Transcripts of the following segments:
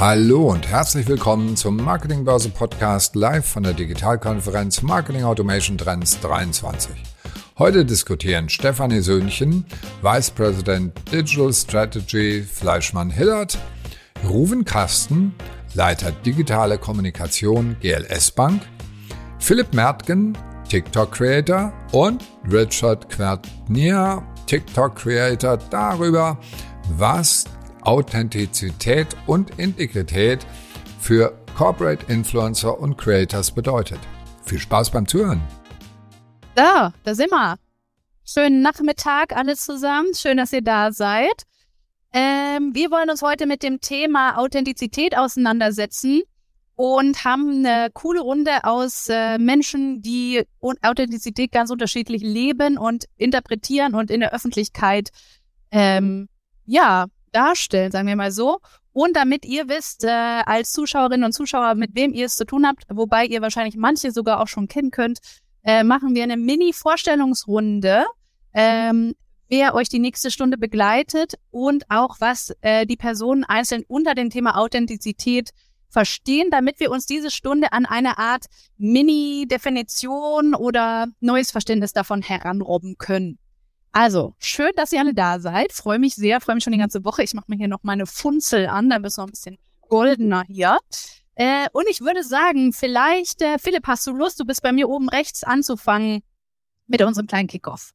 Hallo und herzlich willkommen zum Marketingbörse Podcast live von der Digitalkonferenz Marketing Automation Trends 23. Heute diskutieren Stefanie Söhnchen, Vice President Digital Strategy Fleischmann Hillert, Ruven Kasten, Leiter Digitale Kommunikation GLS Bank, Philipp Mertgen, TikTok Creator und Richard Quertnier, TikTok Creator darüber, was Authentizität und Integrität für Corporate Influencer und Creators bedeutet. Viel Spaß beim Zuhören. Da, da sind wir. Schönen Nachmittag alle zusammen. Schön, dass ihr da seid. Ähm, wir wollen uns heute mit dem Thema Authentizität auseinandersetzen und haben eine coole Runde aus äh, Menschen, die Authentizität ganz unterschiedlich leben und interpretieren und in der Öffentlichkeit ähm, ja darstellen, sagen wir mal so. Und damit ihr wisst, äh, als Zuschauerinnen und Zuschauer, mit wem ihr es zu tun habt, wobei ihr wahrscheinlich manche sogar auch schon kennen könnt, äh, machen wir eine Mini-Vorstellungsrunde, ähm, wer euch die nächste Stunde begleitet und auch was äh, die Personen einzeln unter dem Thema Authentizität verstehen, damit wir uns diese Stunde an eine Art Mini-Definition oder neues Verständnis davon heranrobben können. Also, schön, dass ihr alle da seid. Freue mich sehr, freue mich schon die ganze Woche. Ich mache mir hier noch meine Funzel an, dann bist du noch ein bisschen goldener hier. Äh, und ich würde sagen, vielleicht, äh, Philipp, hast du Lust, du bist bei mir oben rechts anzufangen mit unserem kleinen Kickoff.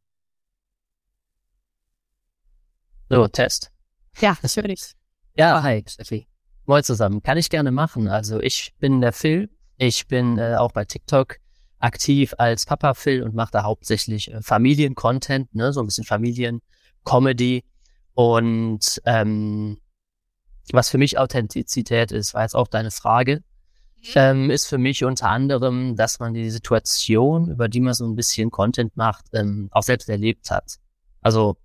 So, Test. Ja, natürlich. Ja, hi, Steffi. Moin zusammen. Kann ich gerne machen. Also ich bin der Phil. Ich bin äh, auch bei TikTok aktiv als Papa Phil und mache da hauptsächlich äh, Familiencontent, ne, so ein bisschen Familiencomedy. Und ähm, was für mich Authentizität ist, war jetzt auch deine Frage, mhm. ähm, ist für mich unter anderem, dass man die Situation, über die man so ein bisschen Content macht, ähm, auch selbst erlebt hat. Also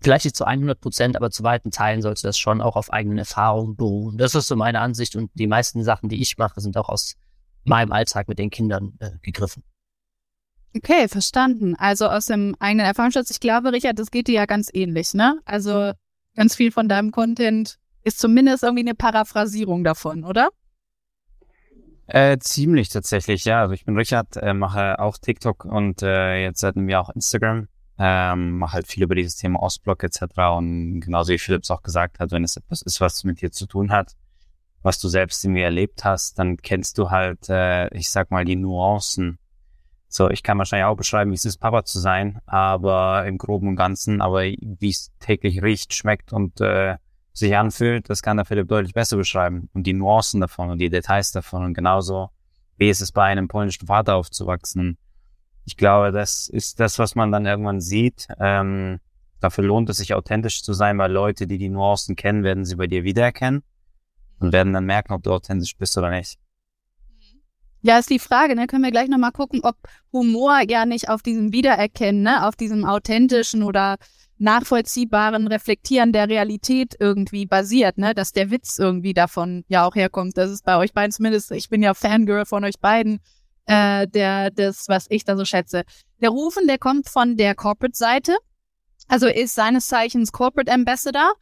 vielleicht nicht zu 100 Prozent, aber zu weiten Teilen sollte das schon auch auf eigenen Erfahrungen beruhen. Das ist so meine Ansicht und die meisten Sachen, die ich mache, sind auch aus meinem Alltag mit den Kindern äh, gegriffen. Okay, verstanden. Also aus dem eigenen Erfahrungsschatz. Ich glaube, Richard, das geht dir ja ganz ähnlich, ne? Also ganz viel von deinem Content ist zumindest irgendwie eine Paraphrasierung davon, oder? Äh, ziemlich tatsächlich, ja. Also ich bin Richard, äh, mache auch TikTok und äh, jetzt seit einem Jahr auch Instagram. Ähm, mache halt viel über dieses Thema Ostblock etc. Und genauso wie Philips auch gesagt hat, wenn es etwas ist, was mit dir zu tun hat, was du selbst in mir erlebt hast, dann kennst du halt, äh, ich sag mal, die Nuancen. So, ich kann wahrscheinlich auch beschreiben, wie es ist, Papa zu sein, aber im Groben und Ganzen, aber wie es täglich riecht, schmeckt und äh, sich anfühlt, das kann der Philipp deutlich besser beschreiben. Und die Nuancen davon und die Details davon und genauso, wie ist es bei einem polnischen Vater aufzuwachsen. Ich glaube, das ist das, was man dann irgendwann sieht. Ähm, dafür lohnt es sich authentisch zu sein, weil Leute, die die Nuancen kennen, werden sie bei dir wiedererkennen und werden dann merken, ob du authentisch bist oder nicht. Ja, ist die Frage, ne? Können wir gleich nochmal gucken, ob Humor ja nicht auf diesem Wiedererkennen, ne? auf diesem authentischen oder nachvollziehbaren Reflektieren der Realität irgendwie basiert, ne? Dass der Witz irgendwie davon ja auch herkommt. Das ist bei euch beiden zumindest, ich bin ja Fangirl von euch beiden, äh, der, das, was ich da so schätze. Der Rufen, der kommt von der Corporate-Seite, also ist seines Zeichens Corporate Ambassador,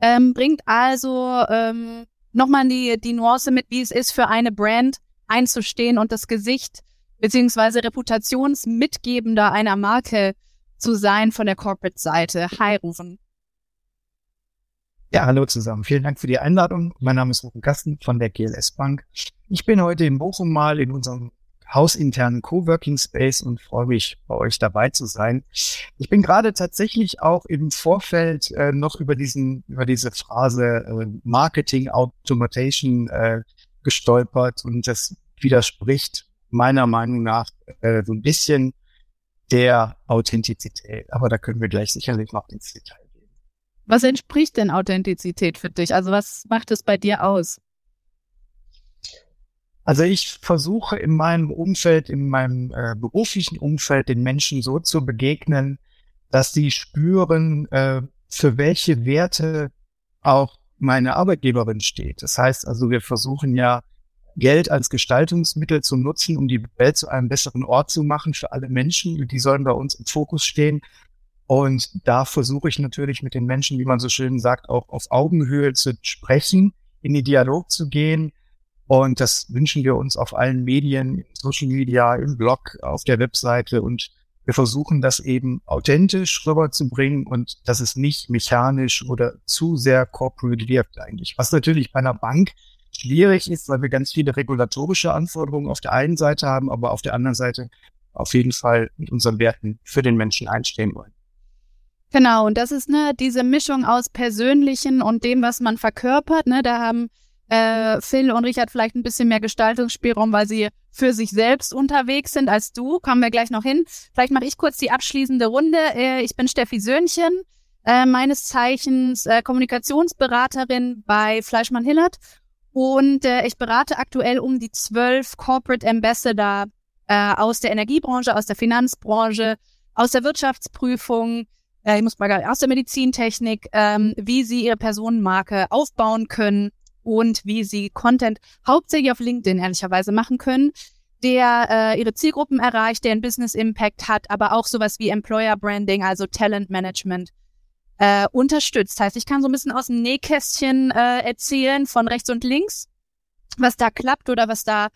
ähm, bringt also ähm, nochmal die, die Nuance mit, wie es ist, für eine Brand einzustehen und das Gesicht beziehungsweise Reputationsmitgebender einer Marke zu sein von der Corporate-Seite. Hi, Rufen. Ja, hallo zusammen. Vielen Dank für die Einladung. Mein Name ist Rufen Kasten von der GLS Bank. Ich bin heute in Bochum mal in unserem hausinternen Coworking Space und freue mich, bei euch dabei zu sein. Ich bin gerade tatsächlich auch im Vorfeld äh, noch über diesen, über diese Phrase äh, Marketing Automation äh, gestolpert und das widerspricht meiner Meinung nach äh, so ein bisschen der Authentizität. Aber da können wir gleich sicherlich noch ins Detail gehen. Was entspricht denn Authentizität für dich? Also was macht es bei dir aus? Also ich versuche in meinem Umfeld, in meinem äh, beruflichen Umfeld den Menschen so zu begegnen, dass sie spüren, äh, für welche Werte auch meine Arbeitgeberin steht. Das heißt also, wir versuchen ja Geld als Gestaltungsmittel zu nutzen, um die Welt zu einem besseren Ort zu machen für alle Menschen. Die sollen bei uns im Fokus stehen. Und da versuche ich natürlich mit den Menschen, wie man so schön sagt, auch auf Augenhöhe zu sprechen in den Dialog zu gehen. Und das wünschen wir uns auf allen Medien, Social Media, im Blog, auf der Webseite. Und wir versuchen das eben authentisch rüberzubringen und dass es nicht mechanisch oder zu sehr corporate wirkt eigentlich. Was natürlich bei einer Bank schwierig ist, weil wir ganz viele regulatorische Anforderungen auf der einen Seite haben, aber auf der anderen Seite auf jeden Fall mit unseren Werten für den Menschen einstehen wollen. Genau, und das ist ne, diese Mischung aus Persönlichen und dem, was man verkörpert. Ne, da haben äh, Phil und Richard vielleicht ein bisschen mehr Gestaltungsspielraum, weil sie für sich selbst unterwegs sind als du. Kommen wir gleich noch hin. Vielleicht mache ich kurz die abschließende Runde. Äh, ich bin Steffi Söhnchen, äh, meines Zeichens äh, Kommunikationsberaterin bei Fleischmann Hillert. Und äh, ich berate aktuell um die zwölf Corporate Ambassador äh, aus der Energiebranche, aus der Finanzbranche, aus der Wirtschaftsprüfung, äh, ich muss mal aus der Medizintechnik, ähm, wie sie ihre Personenmarke aufbauen können und wie sie Content hauptsächlich auf LinkedIn ehrlicherweise machen können, der äh, ihre Zielgruppen erreicht, der einen Business Impact hat, aber auch sowas wie Employer Branding, also Talent Management äh, unterstützt. Heißt, ich kann so ein bisschen aus dem Nähkästchen äh, erzählen von rechts und links, was da klappt oder was da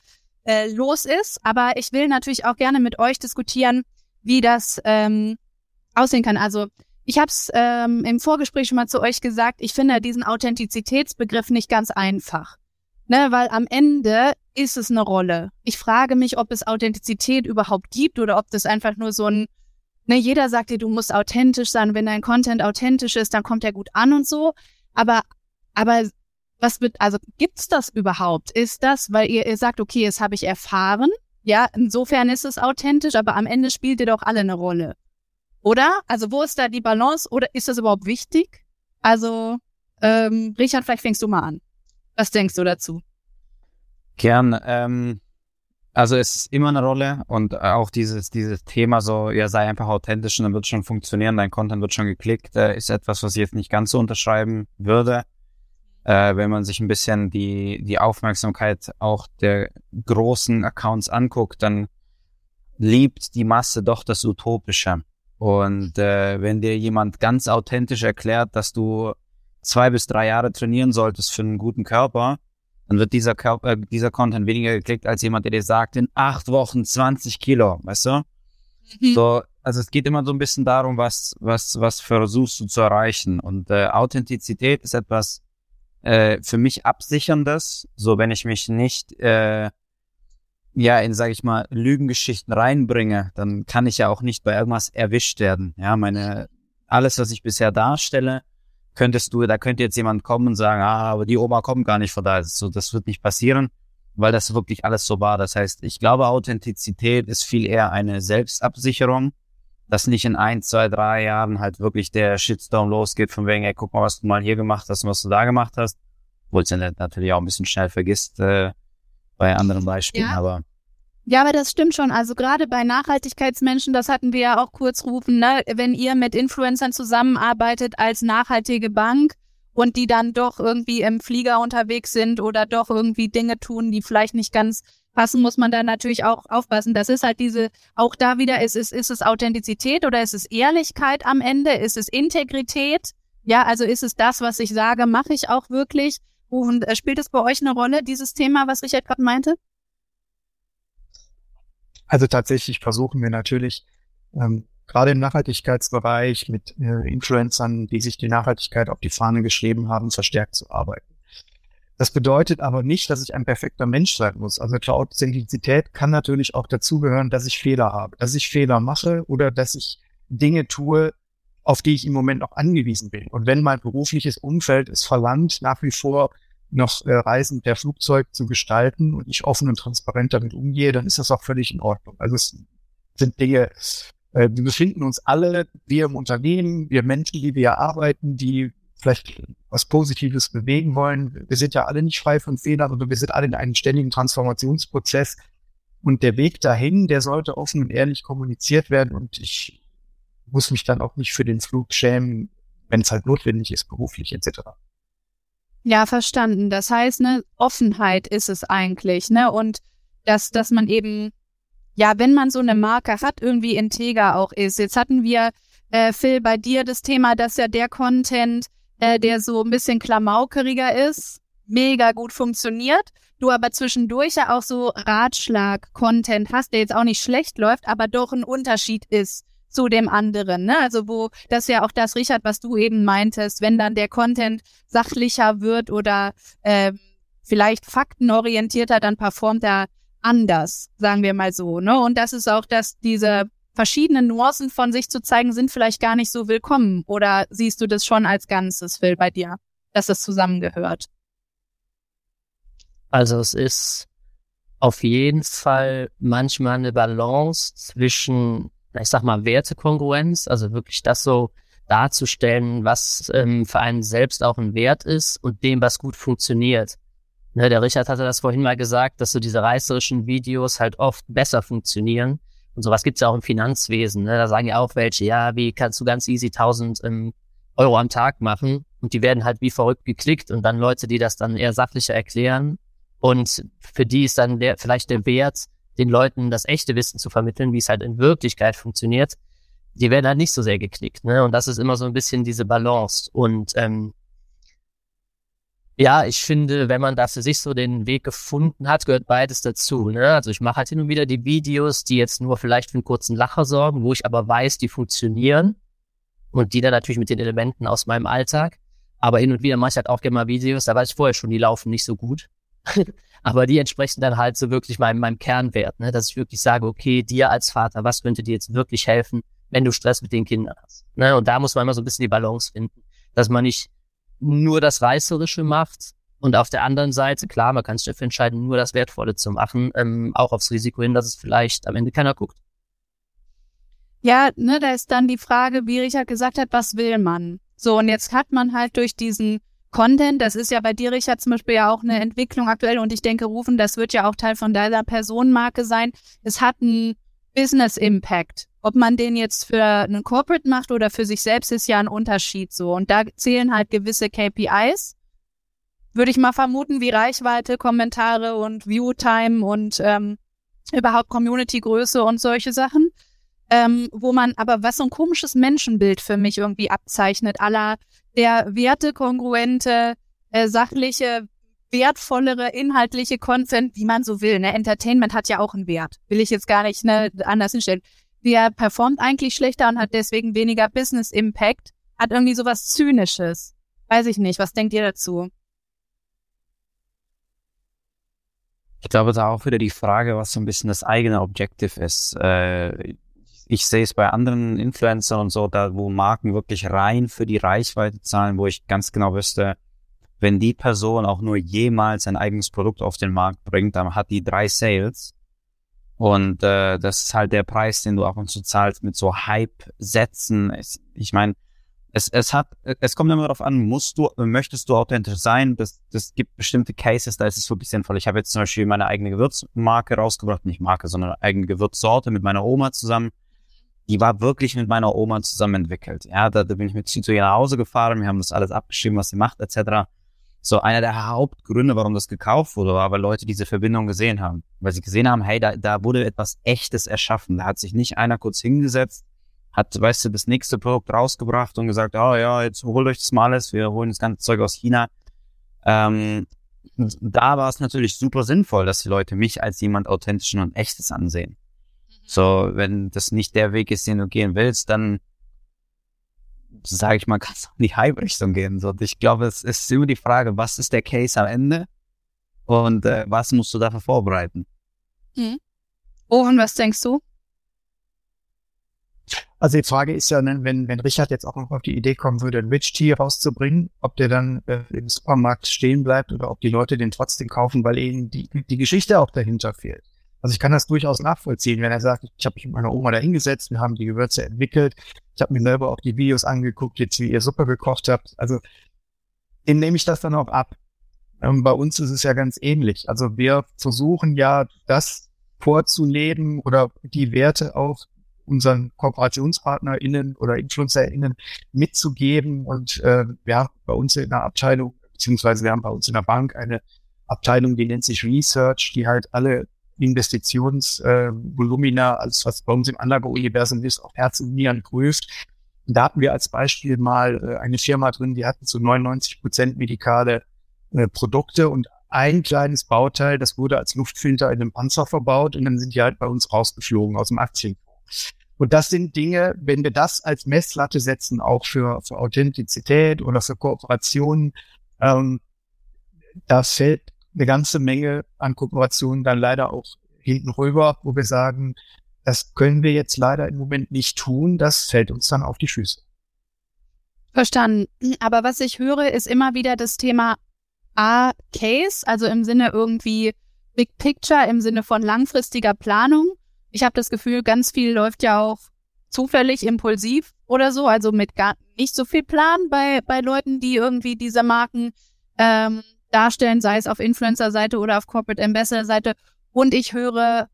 äh, los ist. Aber ich will natürlich auch gerne mit euch diskutieren, wie das ähm, aussehen kann. Also ich habe es ähm, im Vorgespräch schon mal zu euch gesagt, ich finde diesen Authentizitätsbegriff nicht ganz einfach. Ne, weil am Ende ist es eine Rolle. Ich frage mich, ob es Authentizität überhaupt gibt oder ob das einfach nur so ein, ne, jeder sagt dir, du musst authentisch sein. Wenn dein Content authentisch ist, dann kommt er gut an und so. Aber, aber was wird, also gibt's das überhaupt? Ist das, weil ihr, ihr sagt, okay, das habe ich erfahren. Ja, insofern ist es authentisch, aber am Ende spielt ihr doch alle eine Rolle. Oder? Also wo ist da die Balance oder ist das überhaupt wichtig? Also, ähm, Richard, vielleicht fängst du mal an. Was denkst du dazu? Gern. Ähm, also es ist immer eine Rolle und auch dieses, dieses Thema so, ja, sei einfach authentisch und dann wird schon funktionieren, dein Content wird schon geklickt, äh, ist etwas, was ich jetzt nicht ganz so unterschreiben würde. Äh, wenn man sich ein bisschen die, die Aufmerksamkeit auch der großen Accounts anguckt, dann liebt die Masse doch das Utopische. Und äh, wenn dir jemand ganz authentisch erklärt, dass du zwei bis drei Jahre trainieren solltest für einen guten Körper, dann wird dieser, Körper, äh, dieser Content weniger geklickt als jemand, der dir sagt, in acht Wochen 20 Kilo, weißt du? Mhm. So, also es geht immer so ein bisschen darum, was, was, was versuchst du zu erreichen. Und äh, Authentizität ist etwas äh, für mich Absicherndes. So, wenn ich mich nicht äh, ja in, sage ich mal, Lügengeschichten reinbringe, dann kann ich ja auch nicht bei irgendwas erwischt werden. Ja, meine, alles, was ich bisher darstelle, könntest du, da könnte jetzt jemand kommen und sagen, ah, aber die Oma kommt gar nicht von da. So, das wird nicht passieren, weil das wirklich alles so war. Das heißt, ich glaube, Authentizität ist viel eher eine Selbstabsicherung, dass nicht in ein, zwei, drei Jahren halt wirklich der Shitstorm losgeht, von wegen, ey, guck mal, was du mal hier gemacht hast und was du da gemacht hast. Obwohl es ja natürlich auch ein bisschen schnell vergisst, äh, bei anderen Beispielen, ja. aber. Ja, aber das stimmt schon. Also gerade bei Nachhaltigkeitsmenschen, das hatten wir ja auch kurz rufen, ne? wenn ihr mit Influencern zusammenarbeitet als nachhaltige Bank und die dann doch irgendwie im Flieger unterwegs sind oder doch irgendwie Dinge tun, die vielleicht nicht ganz passen, muss man da natürlich auch aufpassen. Das ist halt diese, auch da wieder, ist es, ist es Authentizität oder ist es Ehrlichkeit am Ende? Ist es Integrität? Ja, also ist es das, was ich sage, mache ich auch wirklich? Und äh, spielt es bei euch eine Rolle, dieses Thema, was Richard gerade meinte? Also tatsächlich versuchen wir natürlich, ähm, gerade im Nachhaltigkeitsbereich mit äh, Influencern, die sich die Nachhaltigkeit auf die Fahne geschrieben haben, verstärkt zu arbeiten. Das bedeutet aber nicht, dass ich ein perfekter Mensch sein muss. Also zur Authentizität kann natürlich auch dazugehören, dass ich Fehler habe, dass ich Fehler mache oder dass ich Dinge tue, auf die ich im Moment noch angewiesen bin. Und wenn mein berufliches Umfeld es verlangt, nach wie vor noch äh, Reisen per Flugzeug zu gestalten und ich offen und transparent damit umgehe, dann ist das auch völlig in Ordnung. Also es sind Dinge, äh, wir befinden uns alle, wir im Unternehmen, wir Menschen, die wir arbeiten, die vielleicht was Positives bewegen wollen. Wir sind ja alle nicht frei von Fehlern, aber wir sind alle in einem ständigen Transformationsprozess. Und der Weg dahin, der sollte offen und ehrlich kommuniziert werden. Und ich muss mich dann auch nicht für den Flug schämen, wenn es halt notwendig ist, beruflich etc. Ja, verstanden. Das heißt, ne, Offenheit ist es eigentlich, ne? Und dass, dass man eben, ja, wenn man so eine Marke hat, irgendwie integer auch ist. Jetzt hatten wir, äh, Phil, bei dir das Thema, dass ja der Content, äh, der so ein bisschen klamaukeriger ist, mega gut funktioniert, du aber zwischendurch ja auch so Ratschlag-Content hast, der jetzt auch nicht schlecht läuft, aber doch ein Unterschied ist zu dem anderen. Ne? Also wo das ja auch das, Richard, was du eben meintest, wenn dann der Content sachlicher wird oder äh, vielleicht faktenorientierter, dann performt er anders, sagen wir mal so. Ne? Und das ist auch, dass diese verschiedenen Nuancen von sich zu zeigen, sind vielleicht gar nicht so willkommen. Oder siehst du das schon als Ganzes, Phil, bei dir, dass das zusammengehört? Also es ist auf jeden Fall manchmal eine Balance zwischen ich sag mal, Wertekongruenz, also wirklich das so darzustellen, was ähm, für einen selbst auch ein Wert ist und dem, was gut funktioniert. Ne, der Richard hatte das vorhin mal gesagt, dass so diese reißerischen Videos halt oft besser funktionieren. Und sowas gibt's ja auch im Finanzwesen. Ne? Da sagen ja auch welche, ja, wie kannst du ganz easy 1000 ähm, Euro am Tag machen? Und die werden halt wie verrückt geklickt und dann Leute, die das dann eher sachlicher erklären. Und für die ist dann der, vielleicht der Wert den Leuten das echte Wissen zu vermitteln, wie es halt in Wirklichkeit funktioniert, die werden halt nicht so sehr geklickt. Ne? Und das ist immer so ein bisschen diese Balance. Und ähm, ja, ich finde, wenn man da für sich so den Weg gefunden hat, gehört beides dazu. Ne? Also ich mache halt hin und wieder die Videos, die jetzt nur vielleicht für einen kurzen Lacher sorgen, wo ich aber weiß, die funktionieren und die dann natürlich mit den Elementen aus meinem Alltag. Aber hin und wieder mache ich halt auch gerne mal Videos, da weiß ich vorher schon, die laufen nicht so gut. aber die entsprechen dann halt so wirklich meinem, meinem Kernwert, ne? dass ich wirklich sage, okay, dir als Vater, was könnte dir jetzt wirklich helfen, wenn du Stress mit den Kindern hast? Ne? Und da muss man immer so ein bisschen die Balance finden, dass man nicht nur das Reißerische macht und auf der anderen Seite, klar, man kann sich dafür entscheiden, nur das Wertvolle zu machen, ähm, auch aufs Risiko hin, dass es vielleicht am Ende keiner guckt. Ja, ne, da ist dann die Frage, wie Richard gesagt hat, was will man? So, und jetzt hat man halt durch diesen Content, das ist ja bei dir, Richard, zum Beispiel ja auch eine Entwicklung aktuell und ich denke, Rufen, das wird ja auch Teil von deiner Personenmarke sein. Es hat einen Business Impact. Ob man den jetzt für einen Corporate macht oder für sich selbst, ist ja ein Unterschied so. Und da zählen halt gewisse KPIs. Würde ich mal vermuten, wie Reichweite, Kommentare und Viewtime und ähm, überhaupt Community-Größe und solche Sachen. Ähm, wo man aber was so ein komisches Menschenbild für mich irgendwie abzeichnet, aller der wertekongruente, äh, sachliche, wertvollere, inhaltliche Content, wie man so will. Ne? Entertainment hat ja auch einen Wert. Will ich jetzt gar nicht ne, anders hinstellen. Der performt eigentlich schlechter und hat deswegen weniger Business Impact, hat irgendwie sowas Zynisches. Weiß ich nicht. Was denkt ihr dazu? Ich glaube, da auch wieder die Frage, was so ein bisschen das eigene Objective ist. Äh, ich sehe es bei anderen Influencern und so, da wo Marken wirklich rein für die Reichweite zahlen, wo ich ganz genau wüsste, wenn die Person auch nur jemals ein eigenes Produkt auf den Markt bringt, dann hat die drei Sales. Und äh, das ist halt der Preis, den du ab und zu zahlst mit so Hype-Sätzen. Ich meine, es, es hat, es kommt immer darauf an, musst du, möchtest du authentisch sein? Das, das gibt bestimmte Cases, da ist es wirklich sinnvoll. Ich habe jetzt zum Beispiel meine eigene Gewürzmarke rausgebracht, nicht Marke, sondern eigene Gewürzsorte mit meiner Oma zusammen die war wirklich mit meiner Oma zusammen entwickelt. Ja, da, da bin ich mit sie zu ihr nach Hause gefahren, wir haben das alles abgeschrieben, was sie macht, etc. So, einer der Hauptgründe, warum das gekauft wurde, war, weil Leute diese Verbindung gesehen haben. Weil sie gesehen haben, hey, da, da wurde etwas Echtes erschaffen. Da hat sich nicht einer kurz hingesetzt, hat, weißt du, das nächste Produkt rausgebracht und gesagt, oh ja, jetzt holt euch das mal alles, wir holen das ganze Zeug aus China. Ähm, da war es natürlich super sinnvoll, dass die Leute mich als jemand Authentischen und Echtes ansehen. So, wenn das nicht der Weg ist, den du gehen willst, dann sage ich mal, kannst du in die Hype-Richtung gehen. So, ich glaube, es ist immer die Frage, was ist der Case am Ende und äh, was musst du dafür vorbereiten? Mhm. Oh, und was denkst du? Also die Frage ist ja, ne, wenn, wenn Richard jetzt auch noch auf die Idee kommen würde, ein Rich Tea rauszubringen, ob der dann äh, im Supermarkt stehen bleibt oder ob die Leute den trotzdem kaufen, weil ihnen die, die Geschichte auch dahinter fehlt. Also ich kann das durchaus nachvollziehen, wenn er sagt, ich habe mich mit meiner Oma da hingesetzt, wir haben die Gewürze entwickelt, ich habe mir selber auch die Videos angeguckt, jetzt wie ihr Suppe gekocht habt. Also dem nehme ich das dann auch ab. Ähm, bei uns ist es ja ganz ähnlich. Also wir versuchen ja, das vorzuleben oder die Werte auch unseren KooperationspartnerInnen oder InfluencerInnen mitzugeben. Und äh, ja, bei uns in der Abteilung, beziehungsweise wir haben bei uns in der Bank eine Abteilung, die nennt sich Research, die halt alle Investitionsvolumina, äh, alles was bei uns im Anlageuniversum ist, auf Herz und Nieren prüft. Und da hatten wir als Beispiel mal äh, eine Firma drin, die hatten zu 99 Prozent medikale äh, Produkte und ein kleines Bauteil, das wurde als Luftfilter in einem Panzer verbaut und dann sind die halt bei uns rausgeflogen aus dem Aktienfonds. Und das sind Dinge, wenn wir das als Messlatte setzen, auch für, für Authentizität oder für Kooperationen, ähm, da fällt eine ganze Menge an Kooperationen dann leider auch hinten rüber, wo wir sagen, das können wir jetzt leider im Moment nicht tun, das fällt uns dann auf die Füße. Verstanden. Aber was ich höre, ist immer wieder das Thema A-Case, also im Sinne irgendwie Big Picture, im Sinne von langfristiger Planung. Ich habe das Gefühl, ganz viel läuft ja auch zufällig, impulsiv oder so, also mit gar nicht so viel Plan bei, bei Leuten, die irgendwie diese Marken ähm, darstellen, sei es auf Influencer-Seite oder auf Corporate Ambassador-Seite. Und ich höre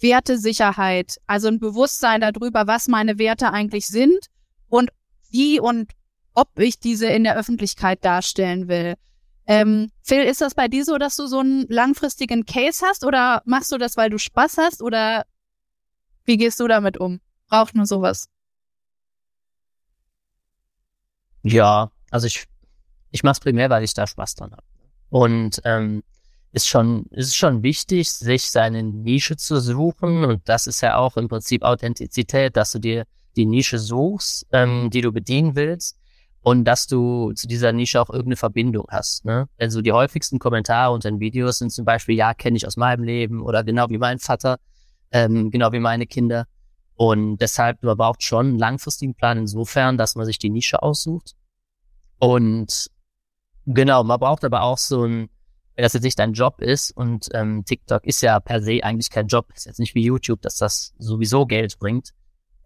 Wertesicherheit, also ein Bewusstsein darüber, was meine Werte eigentlich sind und wie und ob ich diese in der Öffentlichkeit darstellen will. Ähm, Phil, ist das bei dir so, dass du so einen langfristigen Case hast oder machst du das, weil du Spaß hast oder wie gehst du damit um? Braucht nur sowas? Ja, also ich, ich mache es primär, weil ich da Spaß dran habe. Und ähm, ist schon, ist schon wichtig, sich seine Nische zu suchen. Und das ist ja auch im Prinzip Authentizität, dass du dir die Nische suchst, ähm, die du bedienen willst und dass du zu dieser Nische auch irgendeine Verbindung hast. Ne? Also die häufigsten Kommentare unter den Videos sind zum Beispiel, ja, kenne ich aus meinem Leben oder genau wie mein Vater, ähm, genau wie meine Kinder. Und deshalb, man braucht schon einen langfristigen Plan insofern, dass man sich die Nische aussucht. Und genau, man braucht aber auch so ein, wenn das jetzt nicht dein Job ist und ähm, TikTok ist ja per se eigentlich kein Job, ist jetzt nicht wie YouTube, dass das sowieso Geld bringt,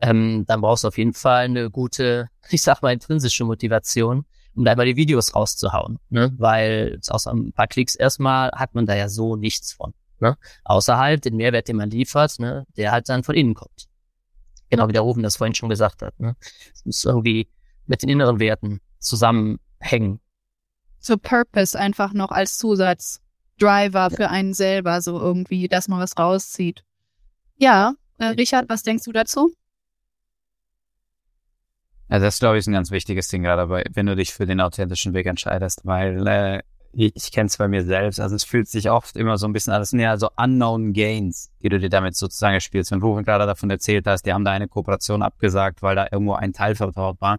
ähm, dann brauchst du auf jeden Fall eine gute, ich sag mal, intrinsische Motivation, um da mal die Videos rauszuhauen. Ne? Weil außer ein paar Klicks erstmal hat man da ja so nichts von. Ne? Außer halt den Mehrwert, den man liefert, ne? der halt dann von innen kommt. Genau wie der Rufen das vorhin schon gesagt hat. Ne? Es muss irgendwie mit den inneren Werten zusammenhängen. So Purpose einfach noch als Zusatzdriver für einen selber, so irgendwie, dass man was rauszieht. Ja, äh, Richard, was denkst du dazu? Ja, das glaube ich ist ein ganz wichtiges Ding gerade, dabei, wenn du dich für den authentischen Weg entscheidest, weil äh, ich, ich kenne es bei mir selbst, also es fühlt sich oft immer so ein bisschen alles näher, so unknown gains, die du dir damit sozusagen spielst. Wenn du gerade davon erzählt hast, die haben da eine Kooperation abgesagt, weil da irgendwo ein Teil vertraut war.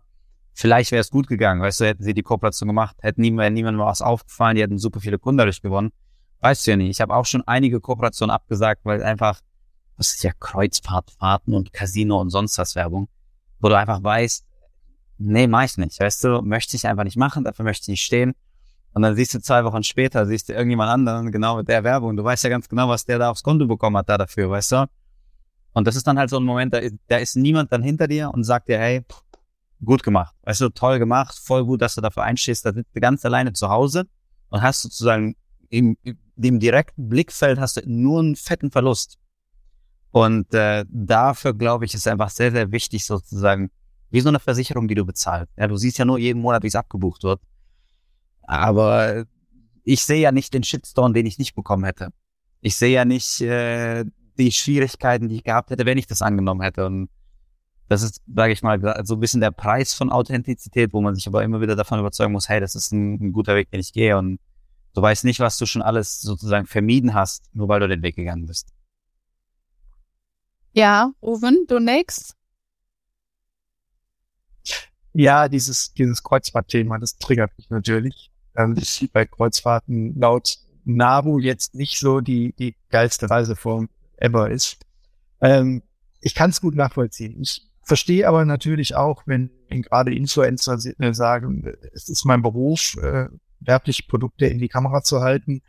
Vielleicht wäre es gut gegangen, weißt du, hätten sie die Kooperation gemacht, hätte niemand, niemandem was aufgefallen, die hätten super viele Kunden dadurch gewonnen. Weißt du ja nicht. Ich habe auch schon einige Kooperationen abgesagt, weil einfach, was ist ja Kreuzfahrtfahrten und Casino und sonst was Werbung, wo du einfach weißt, nee, mach ich nicht, weißt du, möchte ich einfach nicht machen, dafür möchte ich nicht stehen. Und dann siehst du zwei Wochen später, siehst du irgendjemand anderen, genau mit der Werbung. Du weißt ja ganz genau, was der da aufs Konto bekommen hat da dafür, weißt du? Und das ist dann halt so ein Moment, da ist, da ist niemand dann hinter dir und sagt dir, hey, gut gemacht, weißt du, toll gemacht, voll gut, dass du dafür einstehst. Da sitzt du ganz alleine zu Hause und hast sozusagen im, im direkten Blickfeld hast du nur einen fetten Verlust. Und äh, dafür, glaube ich, ist einfach sehr, sehr wichtig, sozusagen wie so eine Versicherung, die du bezahlst. Ja, du siehst ja nur jeden Monat, wie es abgebucht wird. Aber ich sehe ja nicht den Shitstorm, den ich nicht bekommen hätte. Ich sehe ja nicht äh, die Schwierigkeiten, die ich gehabt hätte, wenn ich das angenommen hätte. Und das ist, sage ich mal, so ein bisschen der Preis von Authentizität, wo man sich aber immer wieder davon überzeugen muss, hey, das ist ein, ein guter Weg, den ich gehe. Und du weißt nicht, was du schon alles sozusagen vermieden hast, nur weil du den Weg gegangen bist. Ja, Owen, du next. Ja, dieses, dieses Kreuzfahrtthema, das triggert mich natürlich. Ähm, das bei Kreuzfahrten laut NABU jetzt nicht so die, die geilste Reiseform ever ist. Ähm, ich kann es gut nachvollziehen. Ich verstehe aber natürlich auch, wenn, wenn gerade Influencer äh, sagen, es ist mein Beruf, äh, werbliche Produkte in die Kamera zu halten.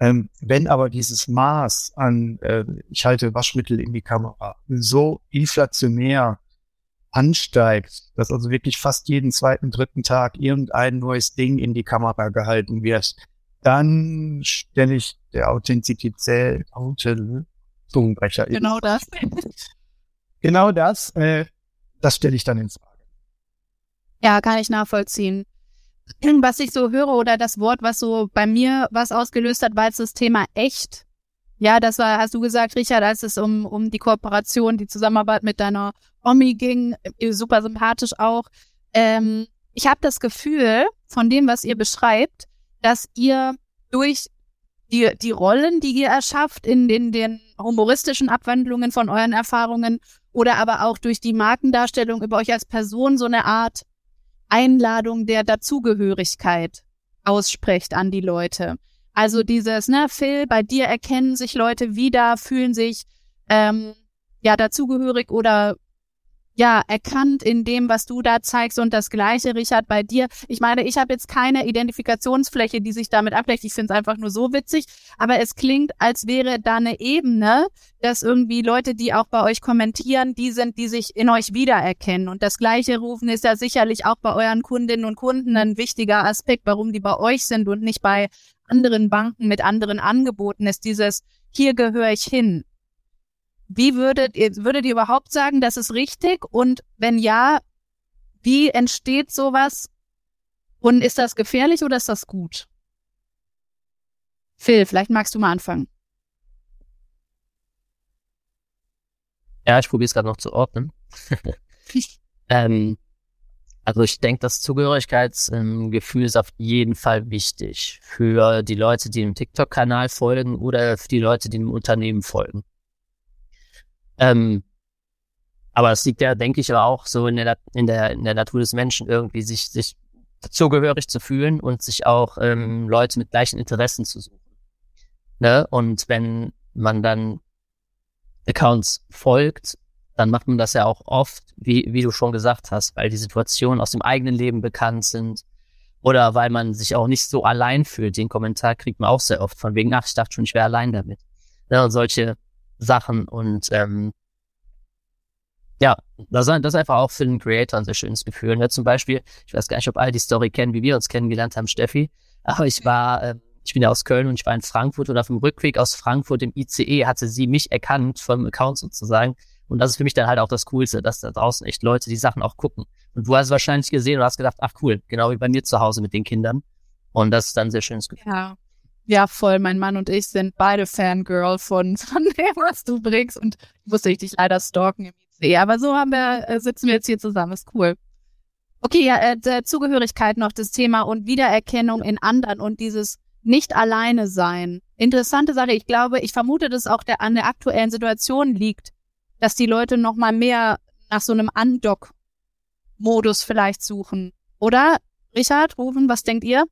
Ähm, wenn aber dieses Maß an, äh, ich halte Waschmittel in die Kamera, so inflationär ansteigt, dass also wirklich fast jeden zweiten, dritten Tag irgendein neues Ding in die Kamera gehalten wird, dann stelle ich der Authentizität, Zungenbrecher. Genau das. Genau das, äh, das stelle ich dann ins Frage. Ja, kann ich nachvollziehen. Was ich so höre oder das Wort, was so bei mir was ausgelöst hat, war jetzt das Thema echt. Ja, das war, hast du gesagt, Richard, als es um, um die Kooperation, die Zusammenarbeit mit deiner Omi ging, äh, super sympathisch auch. Ähm, ich habe das Gefühl, von dem, was ihr beschreibt, dass ihr durch die, die Rollen, die ihr erschafft in den, den humoristischen Abwandlungen von euren Erfahrungen oder aber auch durch die Markendarstellung über euch als Person so eine Art Einladung der Dazugehörigkeit aussprecht an die Leute. Also dieses, ne, Phil, bei dir erkennen sich Leute wieder, fühlen sich ähm, ja dazugehörig oder ja, erkannt in dem, was du da zeigst und das gleiche, Richard, bei dir. Ich meine, ich habe jetzt keine Identifikationsfläche, die sich damit abgleicht. Ich finde es einfach nur so witzig, aber es klingt, als wäre da eine Ebene, dass irgendwie Leute, die auch bei euch kommentieren, die sind, die sich in euch wiedererkennen. Und das gleiche rufen ist ja sicherlich auch bei euren Kundinnen und Kunden ein wichtiger Aspekt, warum die bei euch sind und nicht bei anderen Banken mit anderen Angeboten, ist dieses, hier gehöre ich hin. Wie würdet ihr, würdet ihr überhaupt sagen, das ist richtig? Und wenn ja, wie entsteht sowas? Und ist das gefährlich oder ist das gut? Phil, vielleicht magst du mal anfangen. Ja, ich probiere es gerade noch zu ordnen. ähm, also ich denke, das Zugehörigkeitsgefühl ist auf jeden Fall wichtig für die Leute, die dem TikTok-Kanal folgen oder für die Leute, die dem Unternehmen folgen. Ähm, aber es liegt ja, denke ich, auch so in der, in der, in der Natur des Menschen irgendwie, sich, sich zugehörig zu fühlen und sich auch ähm, Leute mit gleichen Interessen zu suchen. Ne? Und wenn man dann Accounts folgt, dann macht man das ja auch oft, wie, wie du schon gesagt hast, weil die Situationen aus dem eigenen Leben bekannt sind oder weil man sich auch nicht so allein fühlt. Den Kommentar kriegt man auch sehr oft von wegen, ach, ich dachte schon, ich wäre allein damit. Ne? Und solche Sachen und ähm, ja, das, ist einfach auch für den Creator ein sehr schönes Gefühl. Ne? Zum Beispiel, ich weiß gar nicht, ob all die Story kennen, wie wir uns kennengelernt haben, Steffi, aber ich war, äh, ich bin ja aus Köln und ich war in Frankfurt und auf dem Rückweg aus Frankfurt im ICE hatte sie mich erkannt vom Account sozusagen. Und das ist für mich dann halt auch das Coolste, dass da draußen echt Leute die Sachen auch gucken. Und du hast es wahrscheinlich gesehen und hast gedacht, ach cool, genau wie bei mir zu Hause mit den Kindern. Und das ist dann ein sehr schönes Gefühl. Ja. Ja, voll. Mein Mann und ich sind beide Fangirl von, von dem, was du bringst. Und musste ich dich leider stalken im IC. Aber so haben wir, äh, sitzen wir jetzt hier zusammen. Ist cool. Okay, ja, äh, Zugehörigkeit noch das Thema und Wiedererkennung in anderen und dieses nicht alleine sein. Interessante Sache. Ich glaube, ich vermute, dass auch der, an der aktuellen Situation liegt, dass die Leute noch mal mehr nach so einem Undock-Modus vielleicht suchen. Oder? Richard, Rufen, was denkt ihr?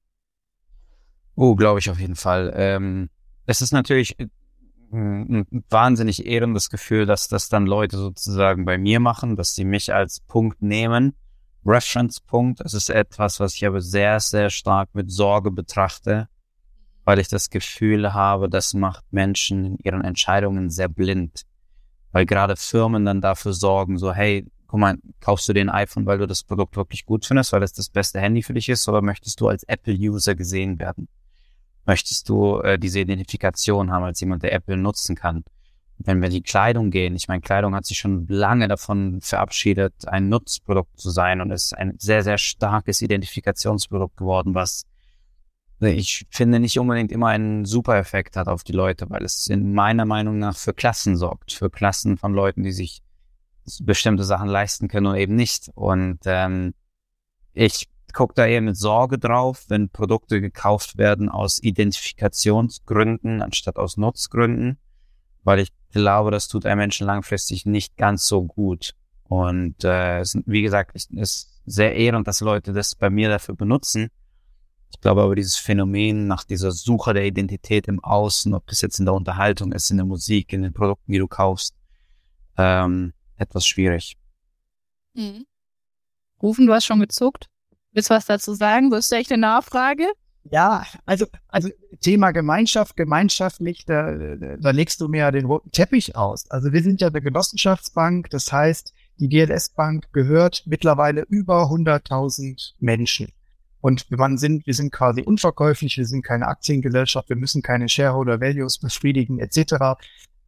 Oh, glaube ich auf jeden Fall. Ähm, es ist natürlich ein, ein wahnsinnig ehrendes Gefühl, dass das dann Leute sozusagen bei mir machen, dass sie mich als Punkt nehmen. Reference-Punkt. Es ist etwas, was ich aber sehr, sehr stark mit Sorge betrachte, weil ich das Gefühl habe, das macht Menschen in ihren Entscheidungen sehr blind. Weil gerade Firmen dann dafür sorgen, so, hey, guck mal, kaufst du den iPhone, weil du das Produkt wirklich gut findest, weil es das beste Handy für dich ist, oder möchtest du als Apple-User gesehen werden? Möchtest du äh, diese Identifikation haben als jemand, der Apple nutzen kann. Wenn wir die Kleidung gehen, ich meine, Kleidung hat sich schon lange davon verabschiedet, ein Nutzprodukt zu sein und ist ein sehr, sehr starkes Identifikationsprodukt geworden, was ich finde nicht unbedingt immer einen super Effekt hat auf die Leute, weil es in meiner Meinung nach für Klassen sorgt, für Klassen von Leuten, die sich bestimmte Sachen leisten können und eben nicht. Und ähm, ich gucke da eher mit Sorge drauf, wenn Produkte gekauft werden aus Identifikationsgründen anstatt aus Nutzgründen, weil ich glaube, das tut einem Menschen langfristig nicht ganz so gut. Und äh, wie gesagt, es ist sehr ehrend, dass Leute das bei mir dafür benutzen. Ich glaube aber, dieses Phänomen nach dieser Suche der Identität im Außen, ob das jetzt in der Unterhaltung ist, in der Musik, in den Produkten, die du kaufst, ähm, etwas schwierig. Mhm. Rufen, du hast schon gezuckt. Willst du was dazu sagen? Wo ist echt eine Nachfrage? Ja, also, also Thema Gemeinschaft, gemeinschaftlich, da, da legst du mir ja den roten Teppich aus. Also wir sind ja eine Genossenschaftsbank, das heißt, die GLS Bank gehört mittlerweile über 100.000 Menschen. Und man sind, wir sind quasi unverkäuflich, wir sind keine Aktiengesellschaft, wir müssen keine Shareholder Values befriedigen etc.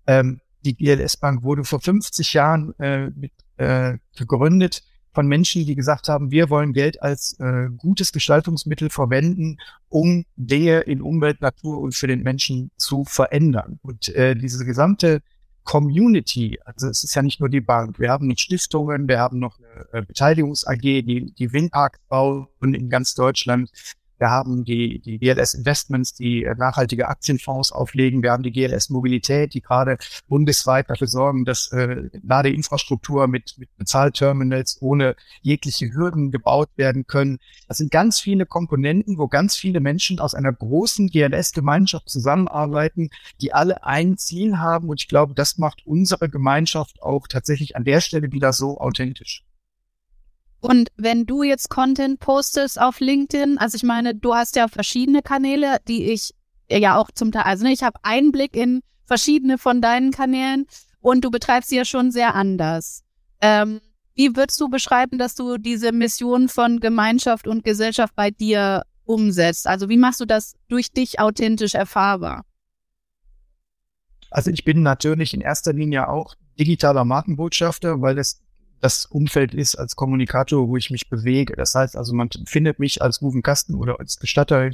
Ähm, die GLS Bank wurde vor 50 Jahren äh, mit, äh, gegründet von Menschen, die gesagt haben, wir wollen Geld als äh, gutes Gestaltungsmittel verwenden, um Dinge in Umwelt, Natur und für den Menschen zu verändern. Und äh, diese gesamte Community, also es ist ja nicht nur die Bank, wir haben Stiftungen, wir haben noch eine äh, Beteiligungs-AG, die, die Windparks bauen in ganz Deutschland. Wir haben die, die GLS Investments, die äh, nachhaltige Aktienfonds auflegen. Wir haben die GLS Mobilität, die gerade bundesweit dafür sorgen, dass äh, Ladeinfrastruktur mit, mit Bezahlterminals ohne jegliche Hürden gebaut werden können. Das sind ganz viele Komponenten, wo ganz viele Menschen aus einer großen GLS-Gemeinschaft zusammenarbeiten, die alle ein Ziel haben. Und ich glaube, das macht unsere Gemeinschaft auch tatsächlich an der Stelle wieder so authentisch. Und wenn du jetzt Content postest auf LinkedIn, also ich meine, du hast ja verschiedene Kanäle, die ich ja auch zum Teil, also ich habe Einblick in verschiedene von deinen Kanälen und du betreibst sie ja schon sehr anders. Ähm, wie würdest du beschreiben, dass du diese Mission von Gemeinschaft und Gesellschaft bei dir umsetzt? Also wie machst du das durch dich authentisch erfahrbar? Also ich bin natürlich in erster Linie auch digitaler Markenbotschafter, weil das das Umfeld ist als Kommunikator, wo ich mich bewege. Das heißt also, man findet mich als Rufen Kasten oder als Bestatter